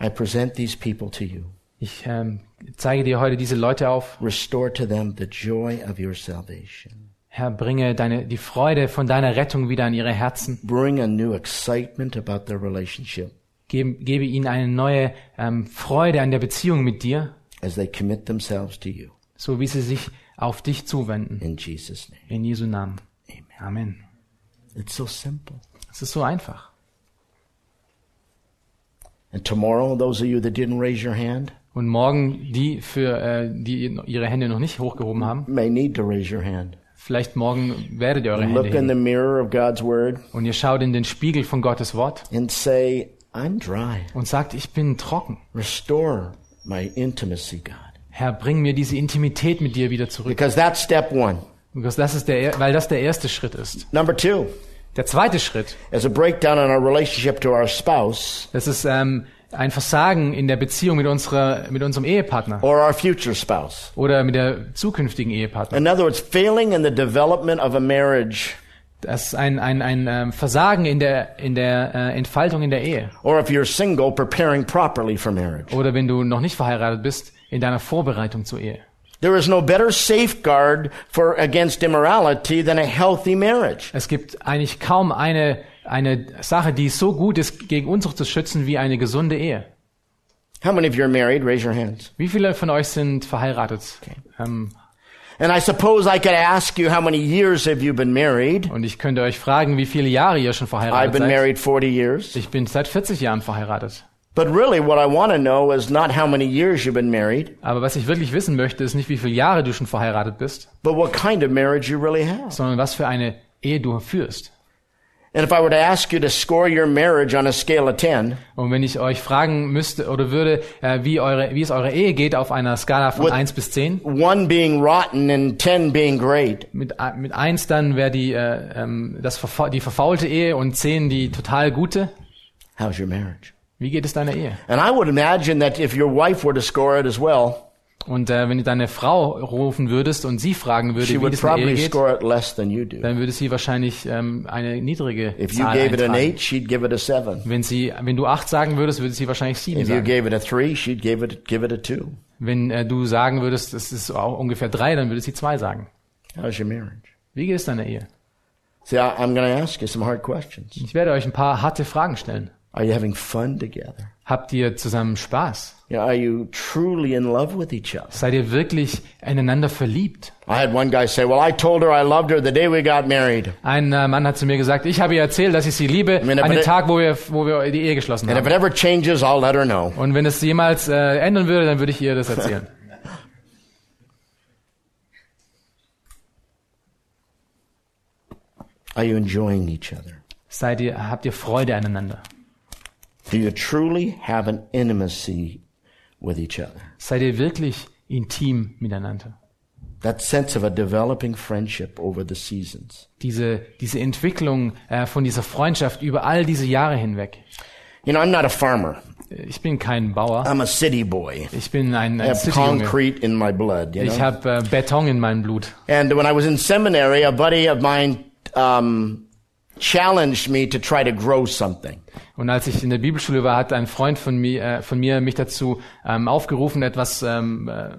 I present these people to you. ich ähm, zeige dir heute diese Leute auf. Restore to them the joy of your salvation. Herr, bringe deine, die Freude von deiner Rettung wieder an ihre Herzen. Bring a new excitement about their relationship Gebe, gebe ihnen eine neue ähm, Freude an der Beziehung mit dir, as they commit themselves to you. so wie sie sich auf dich zuwenden. In Jesus' name. In Jesu Namen. Amen. Amen. It's so simple. Es ist so einfach. And tomorrow, those of you that didn't raise your hand Und morgen die, für, äh, die ihre Hände noch nicht hochgehoben haben, may need to raise your hand. vielleicht morgen werdet ihr eure And Hände heben. Und ihr schaut in den Spiegel von Gottes Wort and say, I'm dry. und sagt, ich bin trocken. Restore my intimacy, God. Herr, bring mir diese Intimität mit dir wieder zurück. Because that's step one. Because das ist der, weil das der erste Schritt ist. Number two, Der zweite Schritt, as a breakdown in our relationship to our spouse das ist ähm, ein Versagen in der Beziehung mit, unserer, mit unserem Ehepartner or our future spouse. oder mit der zukünftigen Ehepartner. In other words, failing in the development of a marriage, Das ist ein, ein, ein ähm, Versagen in der, in der äh, Entfaltung in der Ehe. or if you're single, preparing properly for marriage. Oder wenn du noch nicht verheiratet bist, in deiner Vorbereitung zur Ehe. There is no better safeguard for against immorality than a healthy marriage. Es gibt eigentlich kaum eine, eine Sache, die so gut ist, gegen Unzucht zu schützen, wie eine gesunde Ehe. How many of you are married? Raise your hands. Wie viele von euch sind verheiratet? Ähm, And I suppose I could ask you how many years have you been married? und ich könnte euch fragen, wie viele Jahre ihr schon I've verheiratet been seid. married 40 years. Ich bin seit 40 Jahren verheiratet. But really what I want to know is not how many years you've been married, Aber was ich wirklich wissen möchte, ist nicht, wie viele Jahre du schon verheiratet bist, but what kind of marriage you really have. sondern was für eine Ehe du führst. Und wenn ich euch fragen müsste oder würde, äh, wie, eure, wie es eure Ehe geht auf einer Skala von What- 1 bis 10, 1 being rotten and 10 being great, mit, a- mit 1 dann wäre die, äh, ähm, das die verfaulte Ehe und 10 die total gute. how's your marriage? Wie geht es deiner Ehe? And I would imagine that if your wife were to score it as well, Und äh, wenn du deine Frau rufen würdest und sie fragen würde, she wie would es probably geht, score it less than you do. dann würde sie wahrscheinlich ähm, eine niedrige If Zahl eintragen. 8, she'd give it a 7. Wenn, sie, wenn du 8 sagen würdest, würde sie wahrscheinlich 7 If sagen. gave it a 3, she'd give it, give it a 2. Wenn äh, du sagen würdest, es ist auch ungefähr 3, dann würde sie 2 sagen. How's your marriage? Wie geht es deiner Ehe? See, I. Ich werde euch ein paar harte Fragen stellen. Are you having fun together? Habt ihr zusammen Spaß? Are you truly in love with each other? Seid ihr wirklich ineinander verliebt? I had one guy say, Well, I told her I loved her the day we got married. Ein äh, Mann hat zu mir gesagt, ich habe ihr erzählt, dass ich sie liebe, Wenn er an dem Tag, wo wir, wo wir die Ehe geschlossen And if haben. it ever changes, I'll let her know. Und wenn es jemals äh, ändern würde, dann würde ich ihr das erzählen. [LAUGHS] Are you enjoying each other? Seid ihr, habt ihr Freude aneinander? Do you truly have an intimacy with each other? Seid ihr wirklich intim miteinander? That sense of a developing friendship over the seasons. Diese, diese Entwicklung äh, von dieser Freundschaft über all diese Jahre hinweg. You know, I'm not a farmer. Ich bin kein Bauer. I'm a city boy. Ich bin ein, I ein have Cityjunge. concrete in my blood, you Ich habe äh, Beton in meinem Blut. And when I was in seminary, a buddy of mine um, challenged me to try to grow something. Und als ich in der Bibelschule war, hat ein Freund von mir, äh, von mir mich dazu ähm, aufgerufen, etwas ähm, äh,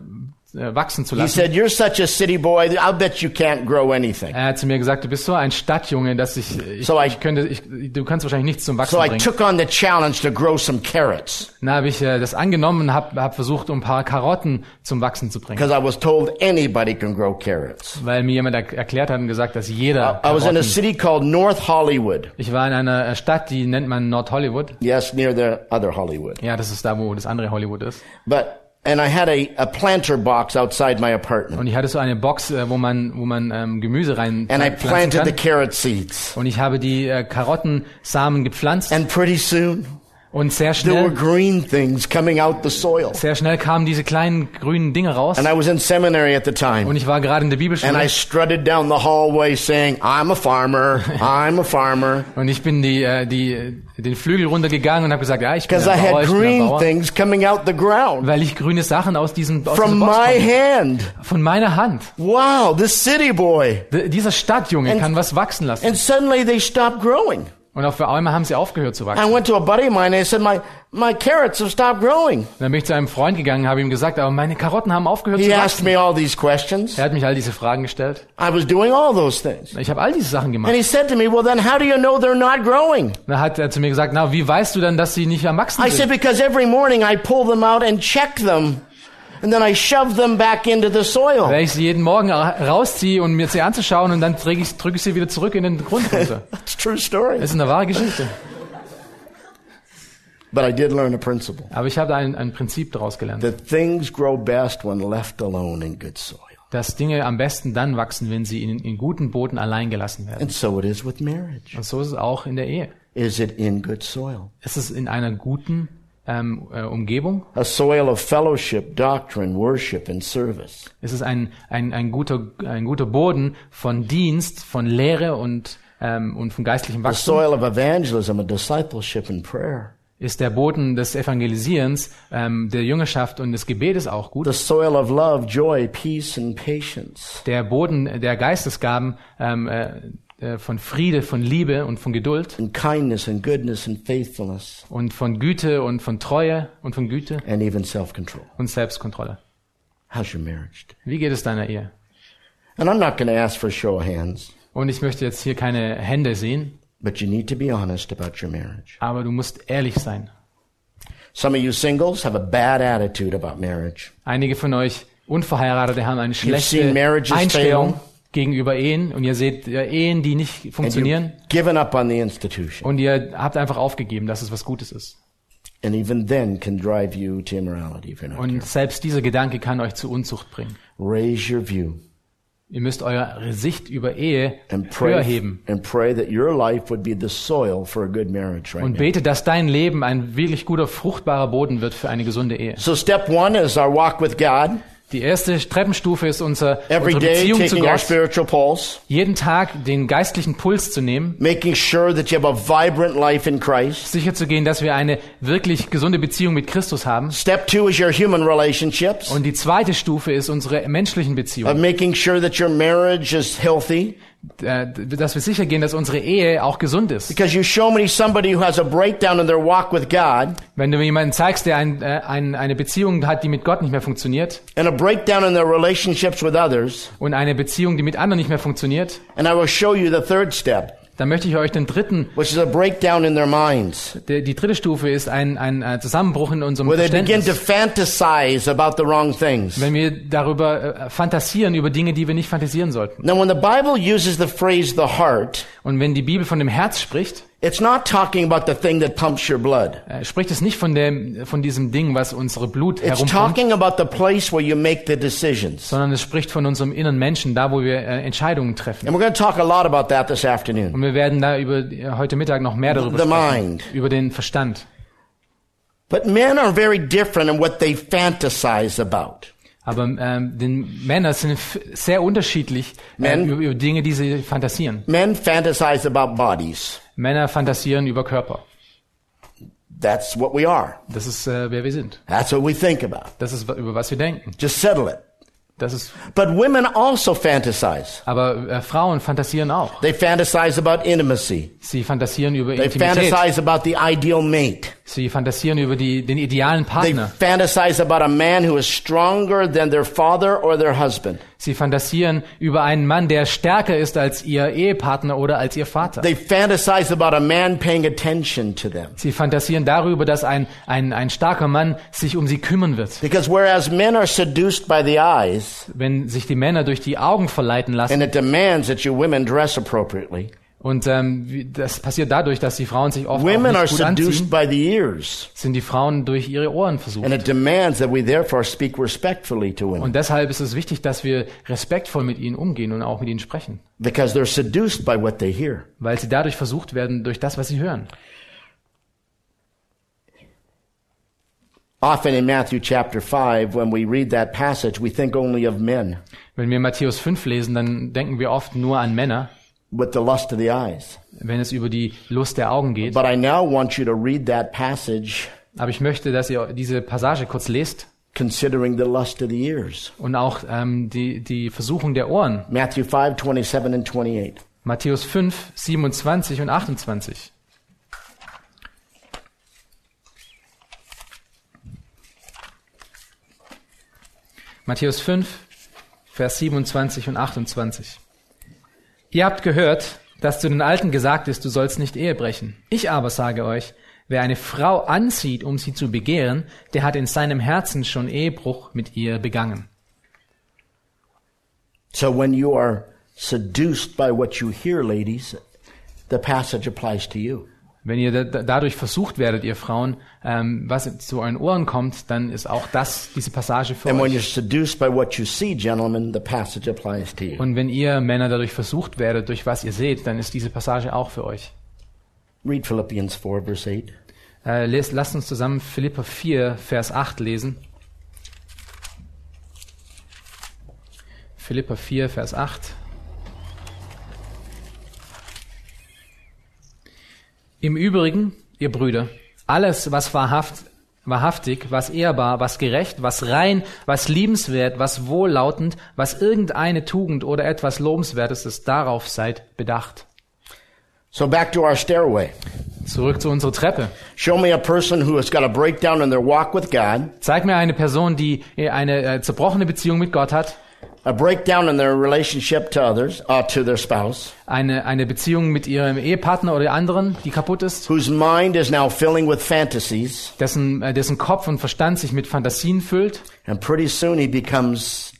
wachsen zu He lassen. said, "You're such a city boy. I'll bet you can't grow anything." Er hat zu mir gesagt, du bist so ein Stadtjunge, dass ich, ich, So I- ich könnte, ich, du kannst wahrscheinlich nichts zum Wachsen So I bringen. took on the challenge to grow some carrots Dann habe ich äh, das angenommen und habe hab versucht, um ein paar Karotten zum Wachsen zu bringen. because I was told anybody can grow carrots. Weil mir jemand er erklärt hat und gesagt, dass jeder I was in a Karotten, city called North Hollywood. Ich war in einer äh, Stadt, die nennt man Nord Hollywood. Yes, near the other Hollywood. Ja, das ist da, wo das andere Hollywood ist. But and I had a, a planter box outside my apartment, Und ich hatte so eine Box, äh, wo man, wo man ähm, Gemüse rein and I planted the kann. carrot seeds. Und ich habe die äh, Karottensamen gepflanzt And pretty soon, und sehr there were schnell, green things coming out the soil. sehr schnell kamen diese kleinen grünen Dinge raus. And I was in seminary at the Und time. ich war gerade in der And I Bibelschule strutted down the hallway saying, I'm a farmer. I'm a farmer. [LAUGHS] und ich bin die, äh, die, den Flügel runtergegangen und habe gesagt, ja, ich bin Because I ein Bauer, had ich green Bauer. things coming out the ground Weil ich grüne Sachen aus diesem aus from my hand. von meiner Hand. Wow, this city boy. D dieser Stadtjunge And- kann was wachsen lassen. And suddenly they stopped growing. Und auf einmal haben sie aufgehört zu wachsen. I went to a buddy of mine and I said, my, my carrots have stopped growing. Dann bin ich zu einem Freund gegangen, habe ihm gesagt, aber meine Karotten haben aufgehört He zu asked wachsen. me all these questions. Er hat mich all diese Fragen gestellt. I was doing all those things. Ich habe all diese Sachen And gemacht. he said to me, well then how do you know they're not growing? Dann hat er zu mir gesagt, na, wie weißt du denn, dass sie nicht am Wachsen I said, sind? because every morning I pull them out and check them. And then I shove them back into the soil. Weil ich sie jeden Morgen ra- rausziehe und mir sie anzuschauen und dann drücke ich, drücke ich sie wieder zurück in den Grund runter. [LAUGHS] That's true story. Das ist eine wahre Geschichte. But I did learn a principle. Aber ich habe ein, ein Prinzip daraus gelernt. That things grow best when left alone in good soil. Dass Dinge am besten dann wachsen, wenn sie in, in guten Boden allein gelassen werden. And so it is with marriage. Und so ist es auch in der Ehe. Is it in good soil? Es ist in einer guten ähm, äh, Umgebung. A soil of fellowship, doctrine, worship, and service. Es ist ein, ein, ein, guter, ein guter Boden von Dienst, von Lehre und, ähm, und von geistlichem A Wachstum. soil of evangelism and discipleship and prayer. Ist der Boden des Evangelisierens, ähm, der Jüngerschaft und des Gebetes auch gut. The soil of love, joy, peace, and patience. Der Boden der Geistesgaben ähm, äh, äh, von Friede, von Liebe und von Geduld And kindness and goodness and faithfulness. und von Güte und von Treue und von Güte And even self-control. und Selbstkontrolle. How's your marriage? Wie geht es deiner Ehe? And I'm not going to ask for a show of hands, Und ich möchte jetzt hier keine Hände sehen, but you need to be honest about your marriage. aber du musst ehrlich sein. Some of you singles have a bad attitude about marriage. Einige von euch Unverheiratete haben eine schlechte Einstellung fail. Gegenüber Ehen und ihr seht äh, Ehen, die nicht And funktionieren given up on the institution. und ihr habt einfach aufgegeben, dass es was Gutes ist. And even then can drive you to immorality if you're not Und selbst dieser Gedanke kann euch zu Unzucht bringen. Raise your view Ihr müsst eure Sicht über Ehe höher heben and pray that your life would be the soil for a good marriage right und bete, dass dein Leben ein wirklich guter, fruchtbarer Boden wird für eine gesunde Ehe. So step one is our walk with God. Die erste Treppenstufe ist unser, Every unsere day Beziehung zu Gott. pulse. Jeden Tag den geistlichen Puls zu nehmen, Making sure that you have a vibrant life in Christ. sicherzugehen, dass wir eine wirklich gesunde Beziehung mit Christus haben. Step two is your human relationships. Und die zweite Stufe ist unsere menschlichen Of Beziehungen. making sure that your marriage is healthy. Äh, dass wir sicher gehen, dass unsere Ehe auch gesund ist. Because you show me somebody who has a breakdown in their walk with God Wenn du mir jemanden zeigst, der ein, äh, ein, eine Beziehung hat, die mit Gott nicht mehr funktioniert and a breakdown in their relationships with others, und eine Beziehung, die mit anderen nicht mehr funktioniert, and I will show you the third step, dann möchte ich euch den dritten, which is a breakdown in their minds, der, die dritte Stufe ist ein, ein Zusammenbruch in unserem where they begin to Verständnis. fantasize about the wrong things. Wenn wir darüber äh, fantasieren, über Dinge, die wir nicht fantasieren sollten. Now, when the Bible uses the phrase the heart, Und wenn die Bibel von dem Herz spricht, It's not talking about the thing that pumps your blood. Er spricht es nicht von dem, von diesem Ding, was unsere Blut It's herumpumpt, talking about the place where you make the decisions. sondern es spricht von unserem inneren Menschen, da wo wir äh, Entscheidungen treffen. And we're going to talk a lot about that this afternoon. Und wir werden da über äh, heute Mittag noch mehr darüber The sprechen, mind. über den Verstand. But men are very different in what they fantasize about. Aber ähm, den Männer sind sehr unterschiedlich äh, Men- über, über Dinge, die sie fantasieren. Men fantasize about bodies. Männer fantasieren über Körper. That's what we are. Das ist, äh, wer wir sind. That's what we think about. Das ist, über was wir denken. Just settle it. Das ist, But women also fantasize. aber äh, Frauen fantasieren auch. They fantasize about intimacy. Sie fantasieren über They Intimität. fantasize about the ideal mate. Sie fantasieren über die, den idealen They Partner. fantasize about a man who is stronger than their father or their husband. Sie fantasieren über einen Mann, der stärker ist als ihr Ehepartner oder als ihr Vater. They fantasize about a man paying attention to them. Sie fantasieren darüber, dass ein, ein, ein starker Mann sich um sie kümmern wird. Because whereas men are seduced by the eyes, Wenn sich die Männer durch die Augen verleiten lassen, and it demands that you women dress appropriately, und ähm, das passiert dadurch, dass die Frauen sich oft auch women are nicht gut seduced anziehen, by the ears. sind die Frauen durch ihre Ohren versucht. And it demands that we therefore speak respectfully to women Und deshalb ist es wichtig, dass wir respektvoll mit ihnen umgehen und auch mit ihnen sprechen, because they're seduced by what they hear. weil sie dadurch versucht werden durch das, was sie hören. Often in Matthew chapter 5, when we read that passage, we think only of men Wenn wir Matthäus 5 lesen, dann denken wir oft nur an Männer, with the lust of the eyes. wenn es über die Lust der Augen geht. But I now want you to read that passage Aber ich möchte, dass ihr diese Passage kurz lest considering the lust of the ears. und auch ähm, die, die Versuchung der Ohren. Matthew 5, 27 and 28. Matthäus 5, 27 und 28. Matthäus 5, Vers 27 und 28. Ihr habt gehört, dass zu den Alten gesagt ist, du sollst nicht Ehe brechen. Ich aber sage euch, wer eine Frau anzieht, um sie zu begehren, der hat in seinem Herzen schon Ehebruch mit ihr begangen. So when you are seduced by what you hear, ladies, the passage applies to you. Wenn ihr da, da- dadurch versucht werdet, ihr Frauen, ähm, was zu euren Ohren kommt, dann ist auch das diese Passage für And euch. seduced by what you see, gentlemen, the passage applies to you. Und wenn ihr Männer dadurch versucht werdet, durch was ihr seht, dann ist diese Passage auch für euch. Read Philippians 4, verse 8. Äh, lest, lasst uns zusammen Philipper 4, Vers 8 lesen. Philipper 4, Vers 8. Im Übrigen, ihr Brüder, alles, was wahrhaft, wahrhaftig, was ehrbar, was gerecht, was rein, was liebenswert, was wohllautend, was irgendeine Tugend oder etwas Lobenswertes ist, darauf seid bedacht. So back to our stairway. Zurück zu unserer Treppe. Show me a person who has got a breakdown in their walk with God, Zeig mir eine Person, die eine äh, zerbrochene Beziehung mit Gott hat, a breakdown in their relationship to others, uh, to their spouse, eine, eine Beziehung mit ihrem Ehepartner oder anderen, die kaputt ist, whose mind is now filling with fantasies, dessen, äh, dessen Kopf und Verstand sich mit Fantasien füllt. And pretty soon he becomes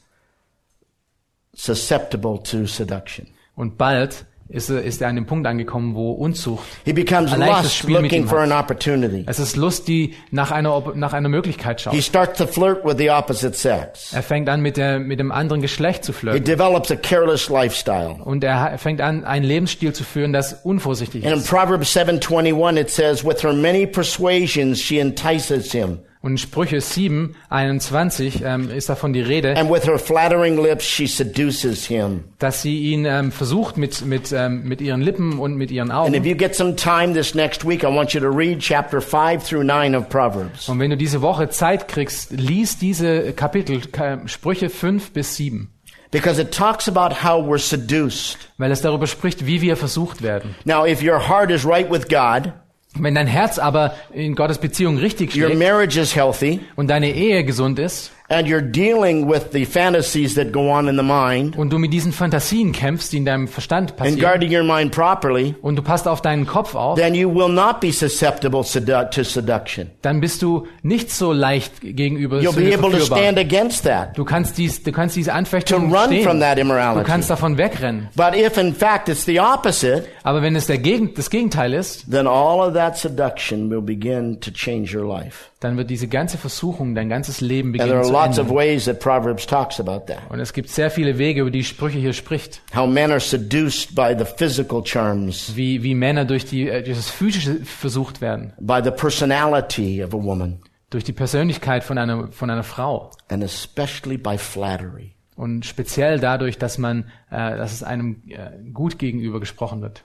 susceptible to seduction. und bald ist, er- ist er an dem Punkt angekommen, wo Unzucht, He becomes Ein leichtes lust Spiel mit looking ihm for hat. an opportunity. es ist Lust, die nach einer, Op- nach einer Möglichkeit He schaut. starts to flirt with the opposite sex. Er fängt an, mit, der, mit dem anderen Geschlecht zu He flirten. develops a careless lifestyle. Und er ha- fängt an, einen Lebensstil zu führen, das unvorsichtig And in ist. Proverbs 7:21 it says with her many persuasions she entices him Und in Sprüche 7, 21 ähm, ist davon die Rede, and with her flattering lips she seduces him. dass sie ihn ähm, versucht mit, mit, ähm, mit ihren Lippen und mit ihren Augen. you get some time this next week I want you to read chapter 5 through 9 of Proverbs. Und wenn du diese Woche Zeit kriegst, lies diese Kapitel, Ka- Sprüche 5 bis 7, Because it talks about how we're seduced. weil es darüber spricht, wie wir versucht werden. Now if your heart is right with God, Wenn dein Herz aber in Gottes Beziehung richtig your schlägt marriage is healthy, und deine Ehe gesund ist and you're dealing with the fantasies that go on in the mind und du mit diesen Fantasien kämpfst, die in deinem Verstand and passieren, guarding your mind properly, und du passt auf deinen Kopf auf, then you will not be susceptible sedu- to seduction. dann bist du nicht so leicht gegenüber You'll be Sünde able to verführbar. stand against that, Du kannst dies, du kannst diese to Anfechtung run from stehen. that Du immorality. kannst davon wegrennen. But if in fact it's the opposite, Aber wenn es der Gegen, das Gegenteil ist, then all of that seduction will begin to change your life. Dann wird diese ganze Versuchung, dein ganzes Leben And there beginnen are zu lots of ändern. ways that Proverbs talks about that. Und es gibt sehr viele Wege, über die Sprüche hier spricht. How men are seduced by the physical charms, Wie, wie Männer durch, die, äh, durch das Physische versucht werden. by the personality of a woman, Durch die Persönlichkeit von einer, von einer Frau. and especially by flattery. Und speziell dadurch, dass man, äh, dass es einem äh, gut gegenüber gesprochen wird.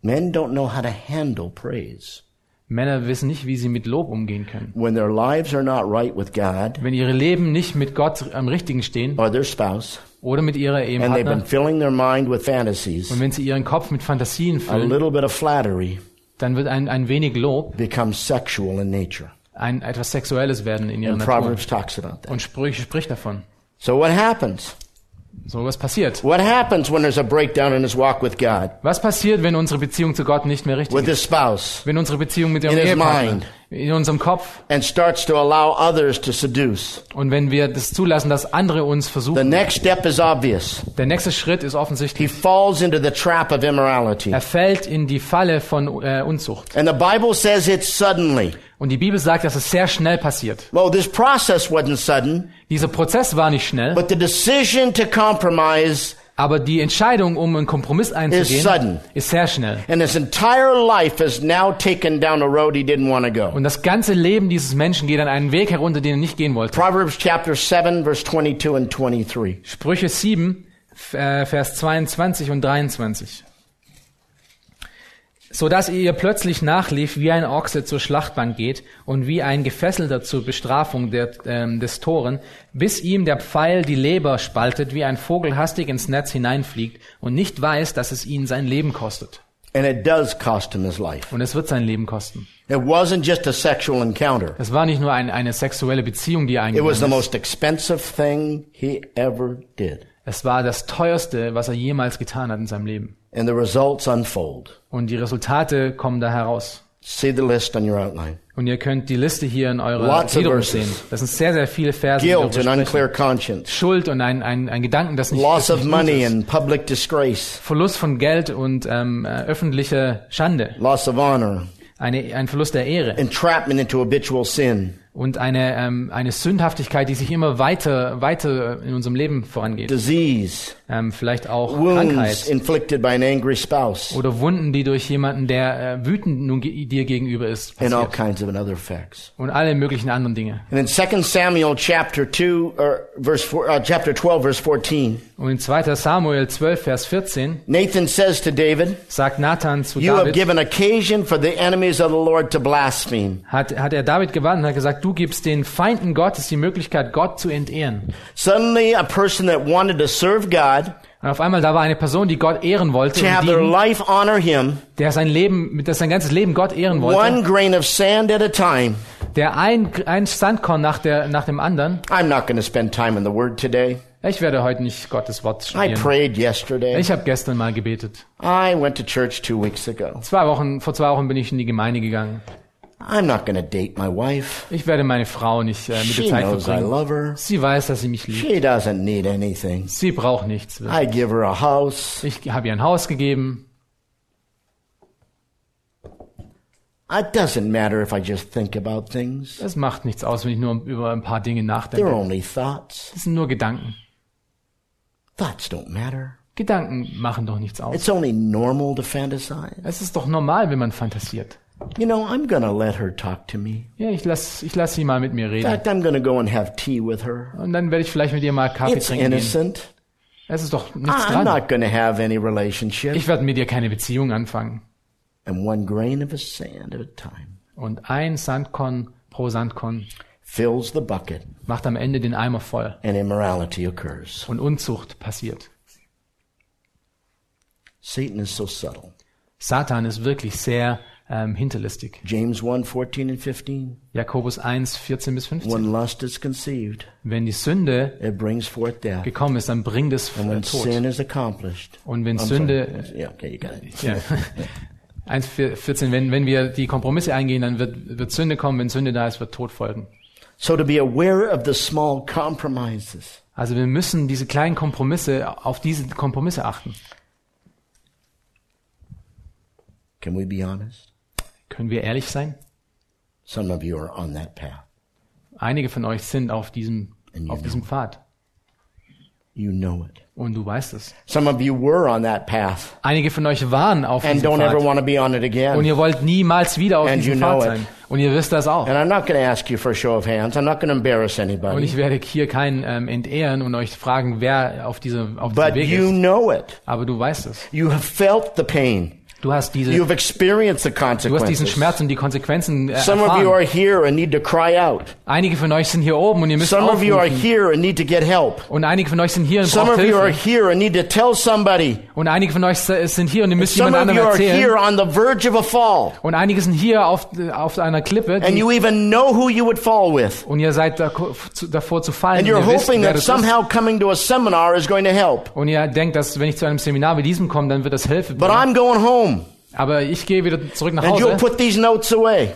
Men don't know how to handle praise. Männer wissen nicht, wie sie mit Lob umgehen können. When their lives are not right with God Wenn ihre Leben nicht mit Gott am Richtigen stehen or their spouse, oder mit ihrer and they've been Ehepartner filling their mind with fantasies, und wenn sie ihren Kopf mit Fantasien a füllen, little bit of flattery dann wird ein, ein wenig Lob becomes sexual in nature. ein etwas Sexuelles werden in ihrer And Natur. Proverbs talks about that. Und Sprüche spricht davon. So what happens? So was passiert. What happens when there's a breakdown in his walk with God, Was passiert, wenn unsere Beziehung zu Gott nicht mehr richtig with ist? his spouse, Wenn unsere Beziehung mit dem Ehepartner. In unserem Kopf and starts to allow others to seduce? und wenn wir das zulassen, dass andere uns The versuchen. next step is obvious. Der nächste Schritt ist He offensichtlich. falls into the trap of immorality. Er fällt in die Falle von äh, Unzucht. And the Bible says it's suddenly. Und die Bibel sagt, dass es sehr schnell passiert. Well, this process wasn't sudden, Dieser Prozess war nicht schnell, but the decision to compromise aber die Entscheidung, um einen Kompromiss is einzugehen, ist sehr schnell. And his entire life is now taken down a road he didn't want to go. Und das ganze Leben dieses Menschen geht an einen Weg herunter, den er nicht gehen wollte. Proverbs chapter 7, verse 22 and 23. Sprüche 7, f- äh, Vers 22 und 23. So dass ihr plötzlich nachlief, wie ein Ochse zur Schlachtbank geht und wie ein Gefesselter zur Bestrafung der, ähm, des Toren, bis ihm der Pfeil die Leber spaltet, wie ein Vogel hastig ins Netz hineinfliegt und nicht weiß, dass es ihn sein Leben kostet. And it does cost him his life. Und es wird sein Leben kosten. It wasn't just a sexual encounter. Es war nicht nur ein, eine sexuelle Beziehung, die It was eingegangen the ist. most expensive thing he ever did. Es war das teuerste, was er jemals getan hat in seinem Leben. And the results unfold. Und die Resultate kommen da heraus. See the list on your outline. Und ihr könnt die Liste hier in eurer of Gliederung sehen. Das sind sehr, sehr viele Verse. Guilt and unclear conscience. Schuld und ein, ein, ein Gedanken, das nicht, Loss das of nicht gut money ist. and public disgrace. Verlust von Geld und ähm, äh, öffentliche Schande. Loss of honor. Eine, ein Verlust der Ehre. Entrapment into habitual sin. Und eine, ähm, eine Sündhaftigkeit, die sich immer weiter, weiter in unserem Leben vorangeht. Disease. Ähm, vielleicht auch Wounds Krankheit. inflicted by an angry spouse. Oder Wunden, die durch jemanden, der äh, wütend nun ge- dir gegenüber ist, And all kinds of other effects. Und alle möglichen anderen Dinge. And in 2 Samuel chapter 2, or verse four, uh, chapter 12, verse 14, Und in 2. Samuel 12, Vers 14 Nathan says to David, sagt Nathan zu You have David, given occasion for the enemies of the Lord to blaspheme. hat, hat er David gewarnt und hat gesagt, du gibst den Feinden Gottes die Möglichkeit, Gott zu entehren. Suddenly, a person that wanted to serve God, Und auf einmal, da war eine Person, die Gott ehren wollte, to have their life honor Him, der sein Leben, der sein ganzes Leben Gott ehren wollte, one grain of sand at a time. der ein, ein Sandkorn nach, der, nach dem anderen. I'm not going to spend time in the Word today. Ich werde heute nicht Gottes Wort I studieren. prayed yesterday. Ich habe gestern mal gebetet. I went to church two weeks ago. Zwei Wochen, vor zwei Wochen bin ich in die Gemeinde gegangen. I'm not to date my wife. Ich werde meine Frau nicht äh, mit She der Zeit knows I verbringen. love her. Sie weiß, dass sie mich liebt. She doesn't need anything. Sie braucht nichts. I give her a house. Ich habe ihr ein Haus gegeben. It doesn't matter if I just think about things. Es macht nichts aus, wenn ich nur über ein paar Dinge They're nachdenke. only thoughts. Das sind nur Gedanken. Thoughts don't matter. Gedanken machen doch nichts aus. It's only normal to fantasize. Es ist doch normal, wenn man fantasiert. You know, I'm to let her talk to me. Ja, ich lass, ich lass sie mal mit mir In reden. fact, I'm to go and have tea with her. Und dann werde ich vielleicht mit ihr mal Kaffee It's trinken gehen. innocent. Es ist doch nichts I'm dran. not going to have any relationship. Ich werde mit ihr keine Beziehung anfangen. And one grain of a sand at a time Und ein Sandkorn pro Sandkorn fills the bucket macht am Ende den Eimer voll. and immorality occurs. Und Unzucht passiert. Satan is so subtle. Satan ist wirklich sehr ähm, hinterlistig. James 1 14 and 15. Jakobus 1, 14 bis 15. When lust is conceived, Wenn die Sünde it brings forth death. gekommen ist, dann bringt es And äh, when Tod. sin is accomplished, Und wenn I'm Sünde, sorry. Yeah, okay, you got it. ja, [LAUGHS] 1, 14, wenn, wenn wir die Kompromisse eingehen, dann wird, wird Sünde kommen. Wenn Sünde da ist, wird Tod folgen. So to be aware of the small compromises. Also wir müssen diese kleinen Kompromisse, auf diese Kompromisse achten. Can we be honest? Können wir ehrlich sein? Some of you are on that path. Einige von euch sind auf diesem, auf diesem Pfad. You know it. Und du weißt es. Some of you were on that path Einige von euch waren auf and diesem don't ever Pfad. want to be on it Und again. ihr wollt niemals wieder auf And diesem you Pfad know it. sein. Und ihr wisst das auch. And I'm not going to ask you for a show of hands. I'm not going to embarrass Und anybody. ich werde hier keinen ähm, entehren und euch fragen, wer auf diesem auf But Weg you ist. know it. Aber du weißt es. You have felt the pain. Du hast diese, You have experienced the du hast diesen consequences. Schmerz und die Konsequenzen äh, Some of you are here and need to cry out. Einige von euch sind hier oben und ihr müsst Some of you are here and need to get help. Und einige von euch sind hier und Some braucht of you are here and need to tell somebody. Und einige von euch sind hier und ihr müsst Some jemand of you anderem are here erzählen. on the verge of a fall. Und einige sind hier auf, auf einer Klippe And you even know who you would fall with. und ihr seid davor zu fallen. And you're hoping that somehow coming to a seminar is going to help. Und ihr denkt, dass wenn ich zu einem Seminar wie diesem komme, dann wird das helfen. But I'm going home. Aber ich gehe wieder zurück nach And Hause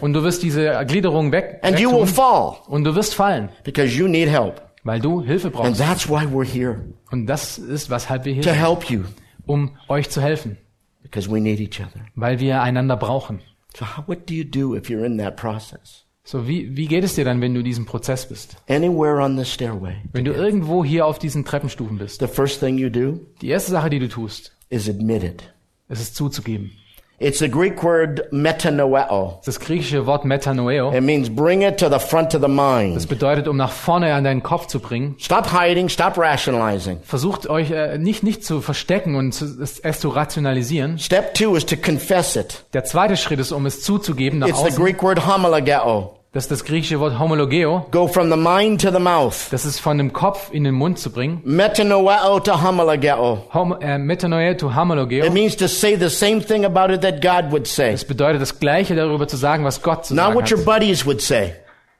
und du wirst diese Gliederung weg And you will fall und du wirst fallen, because you need help. weil du Hilfe And brauchst. that's why we're here. Und das ist, weshalb wir hier To sind, help you. um euch zu helfen, Because we need each other. weil wir einander brauchen. So what do you do if you're in that process? So, wie, wie geht es dir dann, wenn du in diesem Prozess bist? Anywhere on the stairway. Wenn du irgendwo hier auf diesen Treppenstufen bist? The first thing you do Die erste Sache, die du tust, is admit it. ist es zuzugeben. It's the Greek word metanoeo. Das griechische Wort Metanoeo, It means bring it to the front of the das mind. bedeutet, um nach vorne an deinen Kopf zu bringen. Stop hiding, stop rationalizing. Versucht euch äh, nicht, nicht zu verstecken und zu, es, es zu rationalisieren. Step two is to confess it. Der zweite Schritt ist, um es zuzugeben nach It's the außen. Greek word homologeo. Das ist das griechische Wort homologeo. Go from the mind to the mouth. Das ist von dem Kopf in den Mund zu bringen. Metanoeo to homologeo. Hom äh, Metanoia to homologeo. It means to say the same thing about it that God would say. Das bedeutet das Gleiche darüber zu sagen, was Gott zu Not sagen what your buddies would say.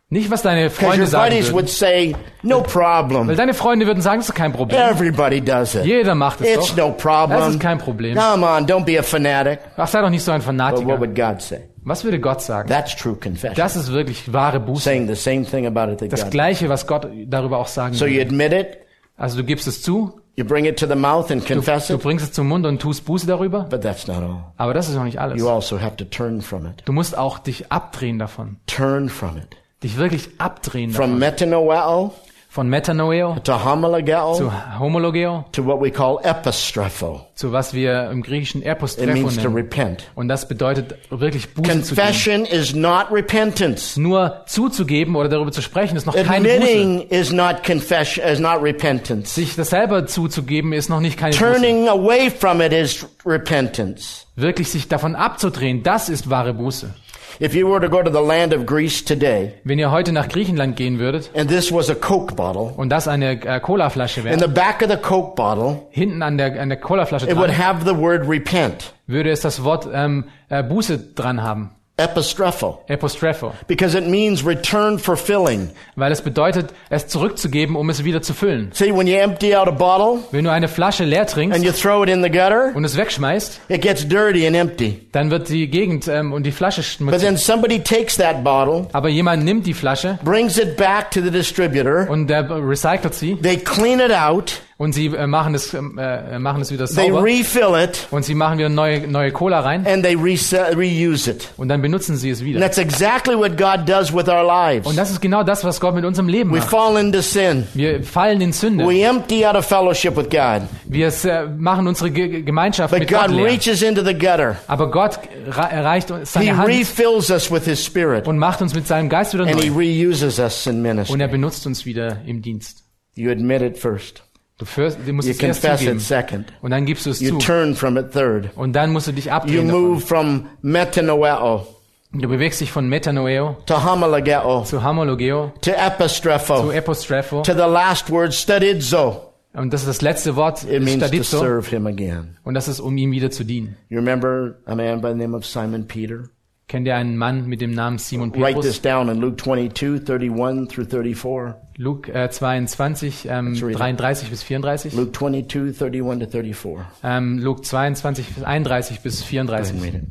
Nicht, was deine Freunde sagen buddies would würden. say, no Weil problem. deine Freunde würden sagen, das ist kein Problem. Everybody does it. Jeder macht es It's doch. no Das problem. ist kein Problem. Come on, don't be a fanatic. Ach, sei doch nicht so ein But what Fanatiker. would God say? Was würde Gott sagen? That's true confession. Das ist wirklich wahre Buße. Saying the same thing about it that Das God. Gleiche, was Gott darüber auch sagen So you würde. admit it, Also du gibst es zu, you bring it to the mouth and du, confess du it, bringst es zum Mund und tust Buße darüber. but that's not all. Aber das ist noch nicht alles. You also have to turn from it. Du musst auch dich abdrehen davon. Turn from it. Dich wirklich abdrehen From davon. metanoeo Von Metanoeo to homologeo zu Homologeo, to what we call epistrepho. zu was wir im Griechischen It Epostrepho means to nennen. repent. Und das bedeutet wirklich Buße zu geben. Confession is not repentance. Nur zuzugeben oder darüber zu sprechen, ist noch keine Buße. Admitting is not confession, is not repentance. Sich das selber zuzugeben, ist noch nicht keine Buße. Turning away from it is repentance. Wirklich sich davon abzudrehen, das ist wahre Buße. If you were to go to the land of Greece today, Wenn ihr heute nach Griechenland gehen würdet and this was a Coke bottle, und das eine äh, Colaflasche in wäre, the back of the Coke bottle, hinten an der, an der Colaflasche it would dran, have the word repent, würde es das Wort ähm, äh, Buße dran haben. Epistrepho, Epostrepho. because it means return for filling. Weil es bedeutet, es zurückzugeben, um es wieder zu füllen. See, when you empty out a bottle Wenn du eine Flasche leer and trinkst you throw it in the gutter, und es wegschmeißt, it gets dirty and empty. dann wird die Gegend ähm, und die Flasche But schmutzig. then somebody takes that bottle, Aber jemand nimmt die Flasche brings it back to the distributor, und der recycelt sie they clean it out, und sie äh, machen es ähm, äh, machen es wieder they sauber refill it, und sie machen wieder neue neue Cola rein and they reuse it. und dann benutzen sie es And wieder. that's exactly what God does with our lives. Und das ist genau das, was Gott mit unserem Leben We macht. fall into sin. Wir fallen in Sünde. We empty out of fellowship with God. Wir äh, machen unsere Ge Gemeinschaft But mit Gott God leer. reaches into the gutter. Aber Gott erreicht uns He seine Hand refills us with His Spirit. und macht uns mit seinem Geist wieder And He neu. reuses us in Und ministry. er benutzt uns wieder im Dienst. You admit it first. Du, führst, du musst You es erst zugeben. it second. Und dann gibst du es You zu. turn from it third. Und dann musst du dich You abdrehen move davon. from metanoeo Du bewegst dich von Metanoeo to homologeo zu Homologeo, to zu epistrepho Epostrepho. to the last word stadidzo. Und das ist das letzte Wort, It means to Stadizo. serve Him again. Und das ist, um ihm wieder zu dienen. You remember a man by the name of Simon Peter? Kennt ihr einen Mann mit dem Namen Simon Write this Petrus? down in Luke 22, 31 through 34. Luke äh, 22, ähm, Let's read it. 33 bis 34. Luke 22, 31 to 34. Ähm, Luke 22, 31 bis Go ahead and read 34. it.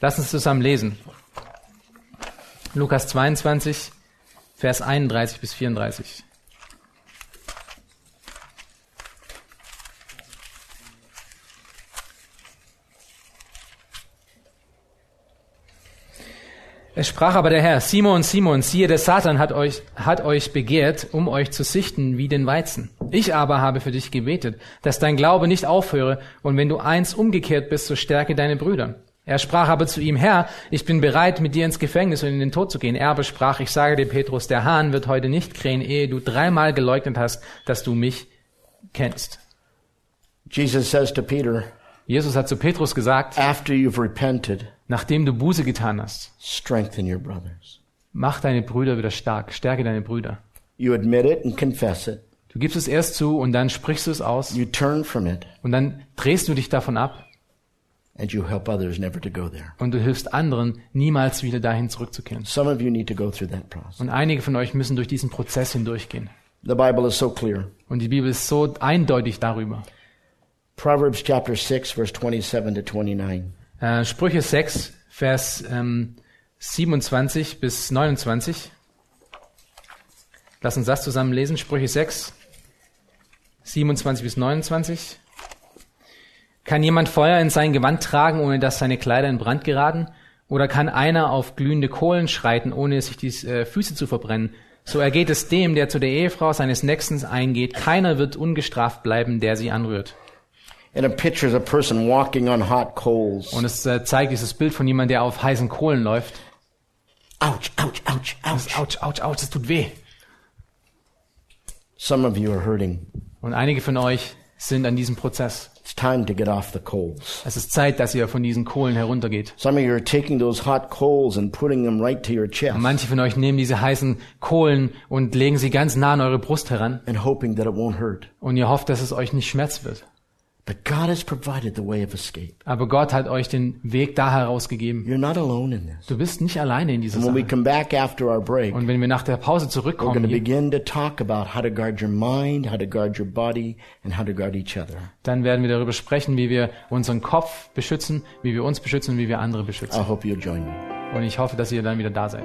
Lass uns zusammen lesen. Lukas 22, Vers 31 bis 34. Es sprach aber der Herr, Simon, Simon, siehe, der Satan hat euch, hat euch begehrt, um euch zu sichten wie den Weizen. Ich aber habe für dich gebetet, dass dein Glaube nicht aufhöre, und wenn du eins umgekehrt bist, so stärke deine Brüder. Er sprach aber zu ihm, Herr, ich bin bereit, mit dir ins Gefängnis und in den Tod zu gehen. Er aber sprach, ich sage dir, Petrus, der Hahn wird heute nicht krähen, ehe du dreimal geleugnet hast, dass du mich kennst. Jesus says to Peter, Jesus hat zu Petrus gesagt, after you've repented, nachdem du Buße getan hast, strengthen your brothers. mach deine Brüder wieder stark, stärke deine Brüder. You admit it and confess it. Du gibst es erst zu und dann sprichst du es aus You turn from it und dann drehst du dich davon ab and you help others never to go there. und du hilfst anderen, niemals wieder dahin zurückzukehren. Some of you need to go through that process. Und einige von euch müssen durch diesen Prozess hindurchgehen. The Bible is so clear. Und die Bibel ist so eindeutig darüber. Proverbs chapter 6 verse 27 to 29. Äh, Sprüche 6, Vers ähm, 27 bis 29. Lass uns das zusammen lesen. Sprüche 6, 27 bis 29. Kann jemand Feuer in sein Gewand tragen, ohne dass seine Kleider in Brand geraten? Oder kann einer auf glühende Kohlen schreiten, ohne sich die äh, Füße zu verbrennen? So ergeht es dem, der zu der Ehefrau seines Nächsten eingeht. Keiner wird ungestraft bleiben, der sie anrührt. Und es äh, zeigt dieses Bild von jemandem, der auf heißen Kohlen läuft. Ouch, ouch, ouch, ouch. Autsch, autsch, autsch, das tut weh. Some of you are hurting. Und einige von euch sind an diesem Prozess. It's time to get off the coals. Es ist Zeit, dass ihr von diesen Kohlen heruntergeht. Some of you are taking those hot coals and putting them right to your chest Und manche von euch nehmen diese heißen Kohlen und legen sie ganz nah an eure Brust heran. and hoping that it won't hurt. Und ihr hofft, dass es euch nicht schmerz wird. But God has provided the way of escape. Aber Gott hat euch den Weg da herausgegeben. You're not alone in this. Du bist nicht alleine in dieser And when we Sache. come back after our break, Und wenn wir nach der Pause we're going zurückkommen, to hier, begin to talk about how to guard your mind, how to guard your body, and how to guard each other. dann werden wir darüber sprechen, wie wir unseren Kopf beschützen, wie wir uns beschützen wie wir andere beschützen. I hope you'll join me. Und ich hoffe, dass ihr dann wieder da seid.